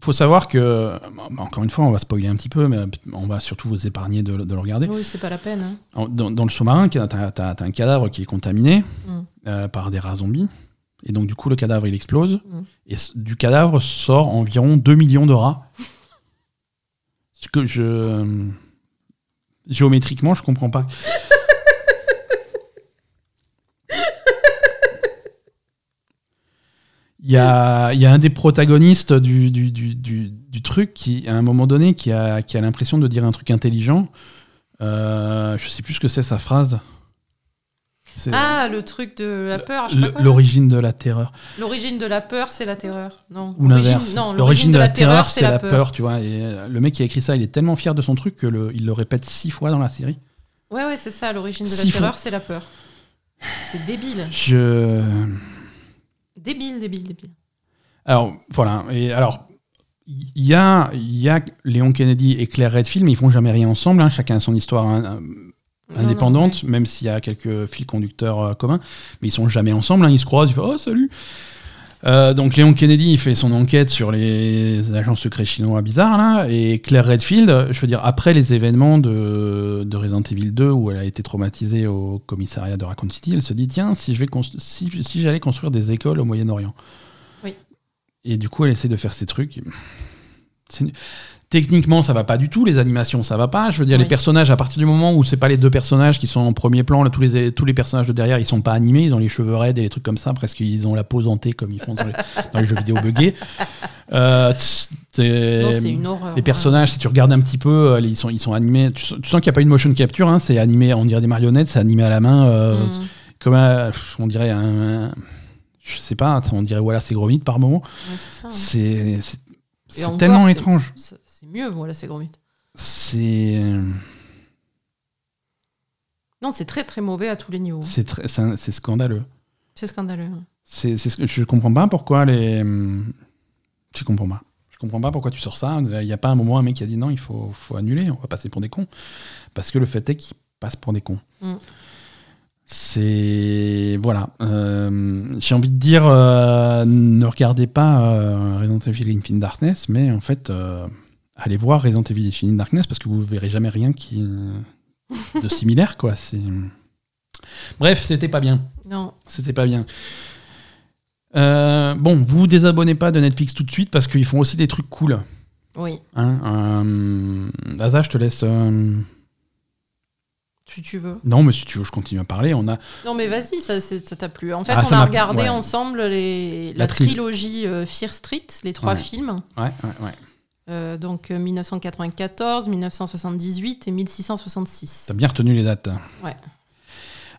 faut savoir que, bah, encore une fois, on va spoiler un petit peu, mais on va surtout vous épargner de, de le regarder. Oui, c'est pas la peine. hein. Dans, dans le sous-marin, tu as, un cadavre qui est contaminé Mm. euh, par des rats zombies. Et donc, du coup, le cadavre, il explose. Mm. Et du cadavre sort environ 2 millions de rats. Ce que je. Géométriquement, je comprends pas. <laughs> Il y a, y a un des protagonistes du, du, du, du- du truc qui, à un moment donné, qui a, qui a l'impression de dire un truc intelligent. Euh, je sais plus ce que c'est sa phrase. Ah, le truc de la peur. l'origine de la terreur. L'origine de la peur, c'est la terreur. Non. Ou L'origine- l'inverse. L'origine de la terreur, c'est la peur. tu vois. Et euh, le mec qui a écrit ça, il est tellement fier de son truc que le, il le répète six fois dans la série. Ouais, ouais, c'est ça. L'origine de la terreur, c'est la peur. C'est débile. Je. Débile, débile, débile. Alors, voilà. Et alors, il y a, y a Léon Kennedy et Claire Redfield, mais ils font jamais rien ensemble. hein. Chacun a son histoire hein, Non, indépendante, non, même s'il y a quelques fils conducteurs euh, communs. Mais ils sont jamais ensemble. hein. Ils se croisent, ils font Oh, salut Euh, donc Léon Kennedy il fait son enquête sur les agents secrets chinois bizarres là et Claire Redfield je veux dire après les événements de, de Resident Evil 2 où elle a été traumatisée au commissariat de Raccoon City elle se dit tiens si je vais si, si j'allais construire des écoles au Moyen-Orient Oui. et du coup elle essaie de faire ces trucs Techniquement, ça va pas du tout. Les animations, ça va pas. Je veux dire, les personnages, à partir du moment où c'est pas les deux personnages qui sont en premier plan, là, tous les tous les personnages de derrière, ils sont pas animés. Ils ont les cheveux raides et les trucs comme ça, presque ils ont la pose hantée comme ils font dans les, <laughs> dans les jeux vidéo buggés. Euh, Non, une horreur. les personnages, si tu regardes un petit peu, euh, ils sont, ils sont animés. Tu, sens tu sens qu'il n'y a pas une motion capture, hein, c'est animé, on dirait des marionnettes, c'est animé à la main. euh, Mm. comme un- on dirait un, un- je sais pas, on dirait voilà c'est Gromit par moment. Ouais, c'est hein. Tellement c'est- mieux, voilà, c'est gros mythe. C'est Non, c'est très très mauvais à tous les niveaux. c'est très- c'est scandaleux. C'est scandaleux. C'est c'est je comprends pas pourquoi les je comprends pas. Je comprends pas pourquoi tu sors ça. Il n'y a pas un moment un mec qui a dit non, il faut, faut annuler, on va passer pour des cons. Parce que le fait est qu'ils passent pour des cons. Mm. C'est. Voilà. Euh, J'ai envie de dire, euh, ne regardez pas euh, Resident Evil Infinite Darkness, mais en fait, euh, allez voir Resident Evil Infinite Darkness parce que vous verrez jamais rien qui de <laughs> similaire, quoi. C'est. Bref, c'était pas bien. Non. C'était pas bien. Euh, bon, vous vous désabonnez pas de Netflix tout de suite parce qu'ils font aussi des trucs cool. Oui, Hein euh, Asa, je te laisse. euh, si tu veux. Non, mais si tu veux, je continue à parler. On a Non, mais vas-y, ça t'a plu. En fait, Ah, on a regardé ouais. ensemble les, La la, tri- trilogie euh, Fear Street, les trois Ouais. films. Ouais, ouais, ouais. Euh, donc euh, 1994, 1978 et 1666. T'as bien retenu les dates. Ouais.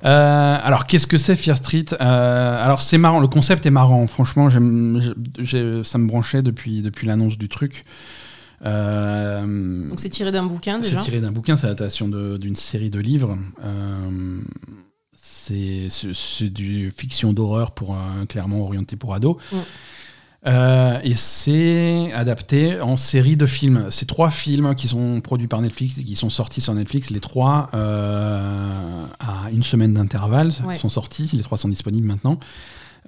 Euh, alors, qu'est-ce que c'est Fear Street? Euh, Alors, c'est marrant. Le concept est marrant. Franchement, j'ai- ça me branchait depuis, depuis l'annonce du truc. Euh, Donc c'est tiré d'un bouquin C'est déjà. tiré d'un bouquin, c'est l'adaptation d'une série de livres. Euh, c'est c'est- c'est du fiction d'horreur pour clairement orienté pour ados. Mm. Euh, et c'est adapté en série de films. C'est trois films qui sont produits par Netflix et qui sont sortis sur Netflix. Les trois euh, à une semaine d'intervalle Ouais. sont sortis. Les trois sont disponibles maintenant.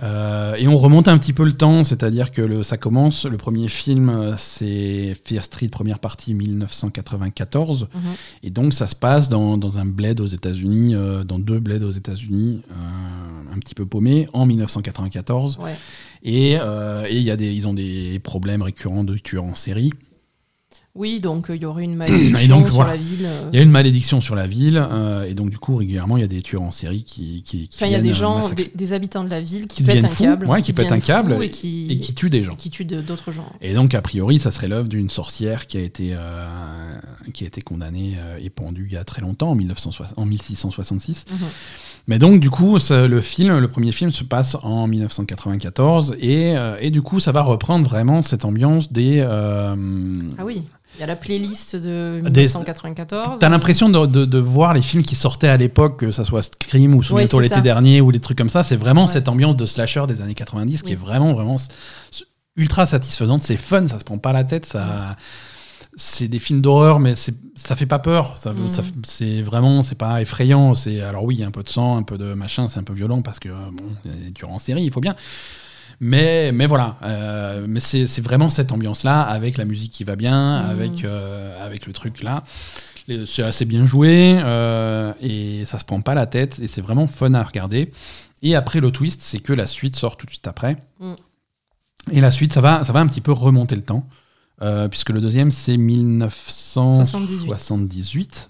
Euh, et on remonte un petit peu le temps, c'est-à-dire que le- ça commence. Le premier film, euh, c'est Fear Street, première partie 1994. Mhm. Et donc ça se passe dans, dans un bled aux États-Unis, euh, dans deux bleds aux États-Unis, euh, un petit peu paumé, en 1994. Ouais. Et euh, et y a des, ils ont des problèmes récurrents de tueurs en série. Oui, donc euh, il y aurait une malédiction donc, sur voilà. la ville. euh. Il y a une malédiction sur la ville, euh, et donc du coup régulièrement il y a des tueurs en série qui, qui, qui Enfin, il y a des gens, des, des habitants de la ville qui, Qui pètent un câble. ouais, qui pètent un deviennent câble fous et qui, et qui tuent des gens. qui tuent d'autres gens. Et donc, a priori, ça serait l'œuvre d'une sorcière qui a été, euh, qui a été condamnée et pendue il y a très longtemps, en, 1960 en 1666. Mhm. Mais donc, du coup, ça- le film, le premier film se passe en 1994 et, euh, et du coup, ça va reprendre vraiment cette ambiance des. euh, Ah oui, il y a la playlist de Des- 1994. T'as l'impression de, de- de voir les films qui sortaient à l'époque, que ça soit Scream ou Souviens-toi c'est l'été dernier ou des trucs comme ça. C'est vraiment Ouais. cette ambiance de slasher des années 90 qui est vraiment, vraiment ultra satisfaisante. C'est fun, ça se prend pas la tête. Ça, c'est des films d'horreur, mais ça fait pas peur. Ça, ça- c'est vraiment, c'est pas effrayant. C'est alors oui, il y a un peu de sang, un peu de machin, c'est un peu violent parce que euh, bon, il y a des tueurs en série, il faut bien. Mais, mais voilà, euh, mais c'est vraiment cette ambiance-là, avec la musique qui va bien, Mhm. avec, euh, avec le truc là. C'est assez bien joué, euh, et ça se prend pas la tête, et c'est vraiment fun à regarder. Et après, le twist, c'est que la suite sort tout de suite après. Mm. Et la suite, ça va, ça va un petit peu remonter le temps, puisque le deuxième, c'est 1978.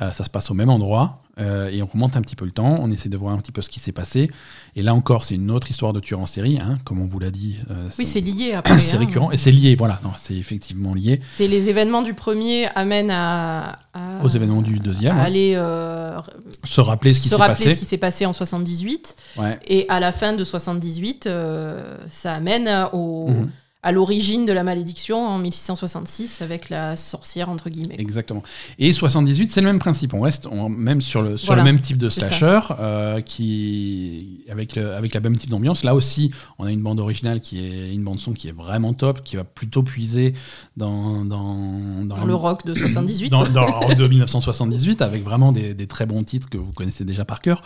Euh, ça se passe au même endroit, euh, et on remonte un petit peu le temps, on essaie de voir un petit peu ce qui s'est passé. Et là encore, c'est une autre histoire de tueur en série, hein, comme on vous l'a dit. euh, Oui, c'est lié <coughs> après. c'est hein. récurrent, et c'est lié, voilà, c'est effectivement lié C'est les événements du premier amènent à, à- aux événements du deuxième. à hein. aller euh, Se rappeler ce qui se s'est rappeler passé. ce qui s'est passé en 78. Ouais. Et à la fin de 78, euh, ça amène au, Mhm. À l'origine de la malédiction en 1666 avec la sorcière, entre guillemets. Exactement. Et 78, c'est le même principe. On reste on- même sur le, sur Voilà, le même type de slasher, euh, qui, avec, le, avec la même type d'ambiance. Là aussi, on a une bande originale qui est une bande son qui est vraiment top, qui va plutôt puiser dans, dans, Dans le rock de 78. dans, dans le rock de 1978, avec vraiment des, des très bons titres que vous connaissez déjà par cœur.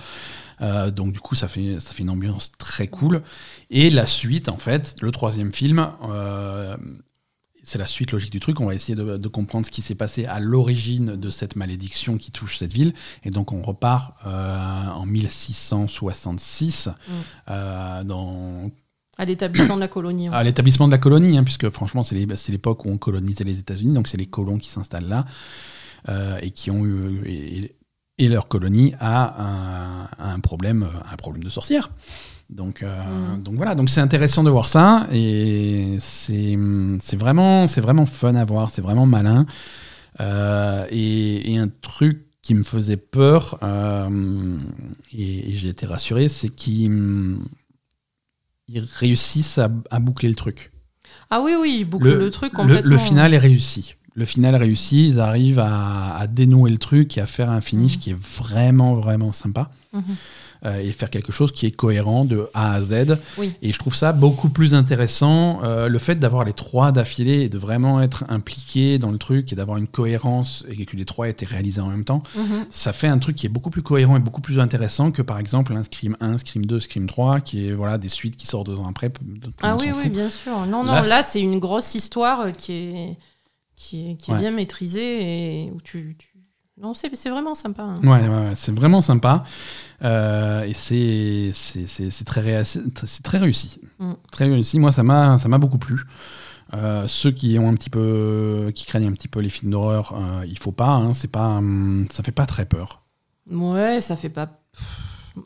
Euh, donc du coup, ça fait, ça fait une ambiance très cool. Et la suite, en fait, le troisième film, euh, c'est la suite logique du truc. On va essayer de, de comprendre ce qui s'est passé à l'origine de cette malédiction qui touche cette ville. Et donc on repart euh, en 1666 Mm. euh, dans À l'établissement de la colonie. à l'établissement de la colonie, hein, puisque franchement, c'est les- c'est l'époque où on colonisait les États-Unis, donc c'est les colons qui s'installent là euh, et qui ont eu. Et, et leur colonie a un, un problème, un problème de sorcière. Donc, euh, Mm. donc voilà, donc c'est intéressant de voir ça et c'est vraiment, vraiment fun à voir, c'est vraiment malin. Euh, et, et un truc qui me faisait peur, euh, et, et j'ai été rassuré, c'est qu'ils ils réussissent à, à boucler le truc. Ah oui, oui, ils bouclent le, truc Le, complètement. le final est réussi. Le final est réussi, ils arrivent à, à dénouer le truc et à faire un finish Mhm. qui est vraiment, vraiment sympa. Mhm. Euh, et faire quelque chose qui est cohérent de A à Z. Oui. Et je trouve ça beaucoup plus intéressant, euh, le fait d'avoir les trois d'affilée et de vraiment être impliqué dans le truc et d'avoir une cohérence et que les trois étaient réalisés en même temps. Mhm. Ça fait un truc qui est beaucoup plus cohérent et beaucoup plus intéressant que par exemple un Scream 1, Scream 2, Scream 3, qui est voilà, des suites qui sortent deux ans après. Ah oui, oui, bien sûr. Non, non, Là, là, c'est une grosse histoire euh, qui est, qui est, qui est Ouais. bien maîtrisée et où tu. tu- Non, c'est vraiment sympa. hein. Ouais, ouais, ouais, c'est vraiment sympa. Euh, et c'est très, réa- très réussi. Mm. Très réussi. Moi, ça m'a ça m'a beaucoup plu. Euh, ceux qui ont un petit peu qui craignent un petit peu les films d'horreur, euh, il faut pas. Hein, c'est pas hum, ça fait pas très peur. Ouais, ça fait pas.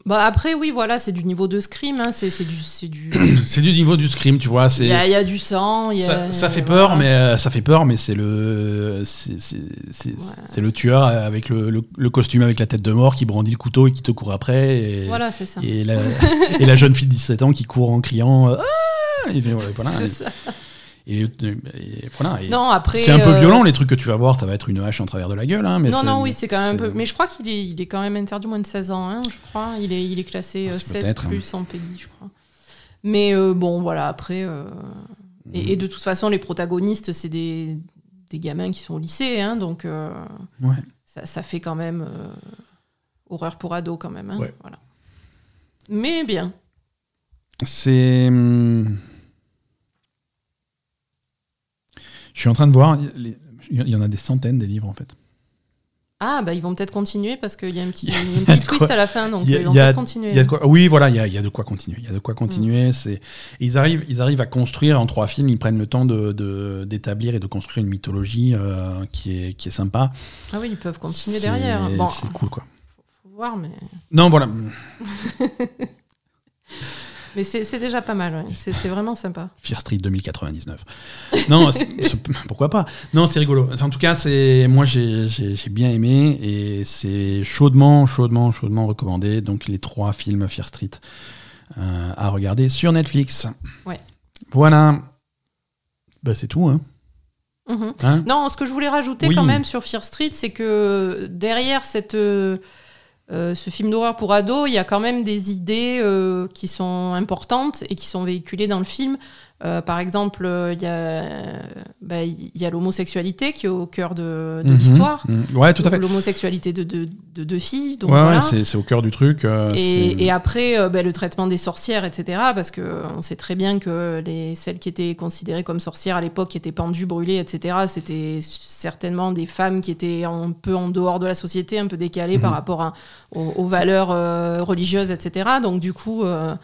Bah après, oui, voilà, c'est du niveau de Scream. Hein, c'est du. c'est du... <clears throat> du niveau du scream, tu vois. Il y, y a du sang. Y a, ça, ça fait peur, voilà. mais euh, ça fait peur, mais c'est le c'est c'est le tueur avec le, le- le costume avec la tête de mort qui brandit le couteau et qui te court après. Et, Voilà, c'est ça. et, la, <laughs> et la jeune fille de 17 ans qui court en criant euh, ah et, voilà, voilà. C'est ça. Et, et voilà. Et Non, après. c'est un peu euh, violent les trucs que tu vas voir, ça va être une hache en travers de la gueule. Hein, mais non, non, oui, c'est quand même un peu. Mais je crois qu'il est, il est quand même interdit moins de 16 ans, hein, je crois. Il est, il est classé Ah, euh, c'est 16 peut-être, hein. plus en PEGI, je crois. Mais euh, bon, voilà, après. euh, et, et de toute façon, les protagonistes, c'est des, des gamins qui sont au lycée, hein, donc euh, Ouais. ça, ça fait quand même euh, horreur pour ado, quand même. hein, Ouais. voilà. Mais bien. C'est. hum, Je suis en train de voir. Il y en a des centaines des livres en fait. Ah, bah ils vont peut-être continuer parce qu'il y a un petit, Il y a une petite quoi- twist à la fin, donc a- ils vont peut-être continuer. Il y a de quoi, oui, voilà, il y y a de quoi continuer. Il y a de quoi Mm. continuer. C'est, et ils arrivent, ils arrivent à construire en trois films. Ils prennent le temps de, d'établir et de construire une mythologie euh, qui est qui est sympa. Ah oui, ils peuvent continuer derrière. Bon, c'est cool quoi. faut voir, mais. Non, voilà. <laughs> Mais c'est déjà pas mal, ouais. c'est vraiment sympa. Fear Street 2099. Non, pourquoi pas? Non, c'est rigolo. En tout cas, moi j'ai, bien aimé et c'est chaudement, chaudement, chaudement recommandé. Donc les trois films Fear Street euh, à regarder sur Netflix. Ouais. Voilà. Bah, c'est tout, hein. Mhm. Hein? Non, ce que je voulais rajouter Oui. quand même sur Fear Street, c'est que derrière cette, euh, ce film d'horreur pour ados, il y a quand même des idées euh, qui sont importantes et qui sont véhiculées dans le film. Euh, par exemple, euh, il y a, bah, il y a l'homosexualité qui est au cœur de, de Mhm. l'histoire. Mhm. Ouais, tout à fait. L'homosexualité de deux de, deux filles. Donc ouais, voilà. ouais, c'est, au cœur du truc. Et, et après, bah, le traitement des sorcières, etc. Parce qu'on sait très bien que les, celles qui étaient considérées comme sorcières à l'époque, qui étaient pendues, brûlées, etc., c'était certainement des femmes qui étaient un peu en dehors de la société, un peu décalées par Mhm. rapport à- aux, aux valeurs euh, religieuses, etc. Donc du coup, euh,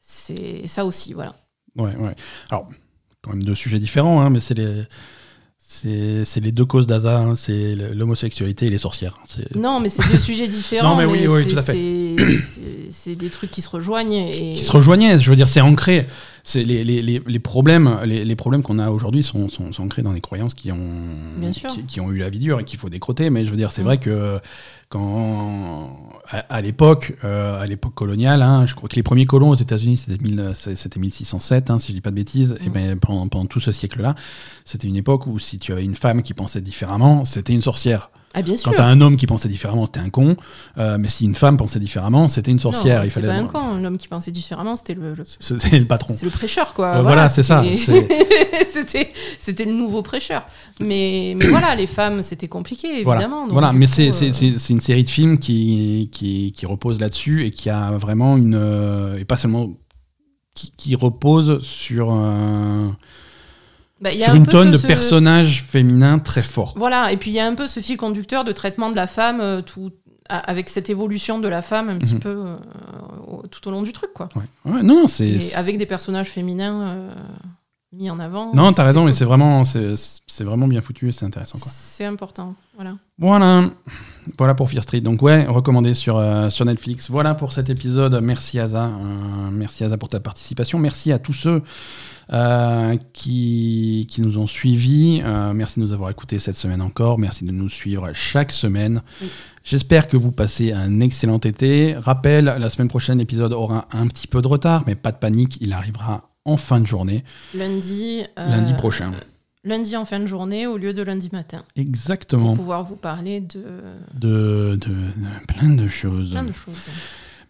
c'est ça aussi, voilà. Ouais, ouais. Alors, quand même deux sujets différents, hein, mais c'est les, c'est, les deux causes d'Aza, hein, c'est l'homosexualité et les sorcières. Non, mais c'est deux sujets différents. Non, mais oui, oui, tout à fait. c'est- des trucs qui se rejoignent. Et... qui se rejoignaient. Je veux dire, c'est ancré. C'est les, les, les, les problèmes, les, problèmes qu'on a aujourd'hui sont, sont, sont ancrés dans les croyances qui ont, qui, qui ont eu la vie dure et qu'il faut décroter. Mais je veux dire, c'est Mm. vrai que quand à, l'époque, euh, à l'époque coloniale, hein, je crois que les premiers colons aux États-Unis, c'était 1000 c'était 1607, hein, si je dis pas de bêtises. Et Mm. ben pendant, pendant tout ce siècle-là, c'était une époque où si tu avais une femme qui pensait différemment, c'était une sorcière. Ah, bien sûr. Quand t'as un homme qui pensait différemment, c'était un con. Euh, mais si une femme pensait différemment, c'était une sorcière. Non, Il c'était fallait pas un con. Un homme qui pensait différemment, c'était le, le- C'était le patron. C'est le prêcheur, quoi. Euh, voilà, c'est ça, <laughs> c'était- C'était, le nouveau prêcheur. Mais, mais voilà, les femmes, c'était compliqué, Voilà, évidemment. voilà. du mais c'est euh, c'est- une série de films qui, qui, qui repose là-dessus et qui a vraiment une. et pas seulement. qui, qui repose sur, un- bah, y a sur un une peu tonne ce- de ce- personnages féminins très forts. Voilà, et puis il y a un peu ce fil conducteur de traitement de la femme, euh, tout, avec cette évolution de la femme un petit Mhm. peu euh, tout au long du truc, quoi. Ouais. Ouais, non, c'est. Avec des personnages féminins euh, mis en avant. Non, t'as raison, mais c'est vraiment, c'est c'est vraiment bien foutu et c'est intéressant. Quoi. C'est important, voilà. Voilà. Voilà pour Fear Street. Donc ouais, recommandé sur, euh, sur Netflix. Voilà pour cet épisode. Merci Aza. Merci Aza pour ta participation. Merci à tous ceux euh, qui, qui nous ont suivis. Euh, merci de nous avoir écoutés cette semaine encore. Merci de nous suivre chaque semaine. Oui. J'espère que vous passez un excellent été. Rappel, la semaine prochaine, l'épisode aura un petit peu de retard, mais pas de panique, il arrivera en fin de journée, Lundi. euh, lundi prochain. Lundi en fin de journée au lieu de lundi matin. Pour Exactement. pouvoir vous parler de De, de- de plein de choses. plein de choses.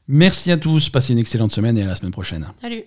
Merci à tous, passez une excellente semaine et à la semaine prochaine. Salut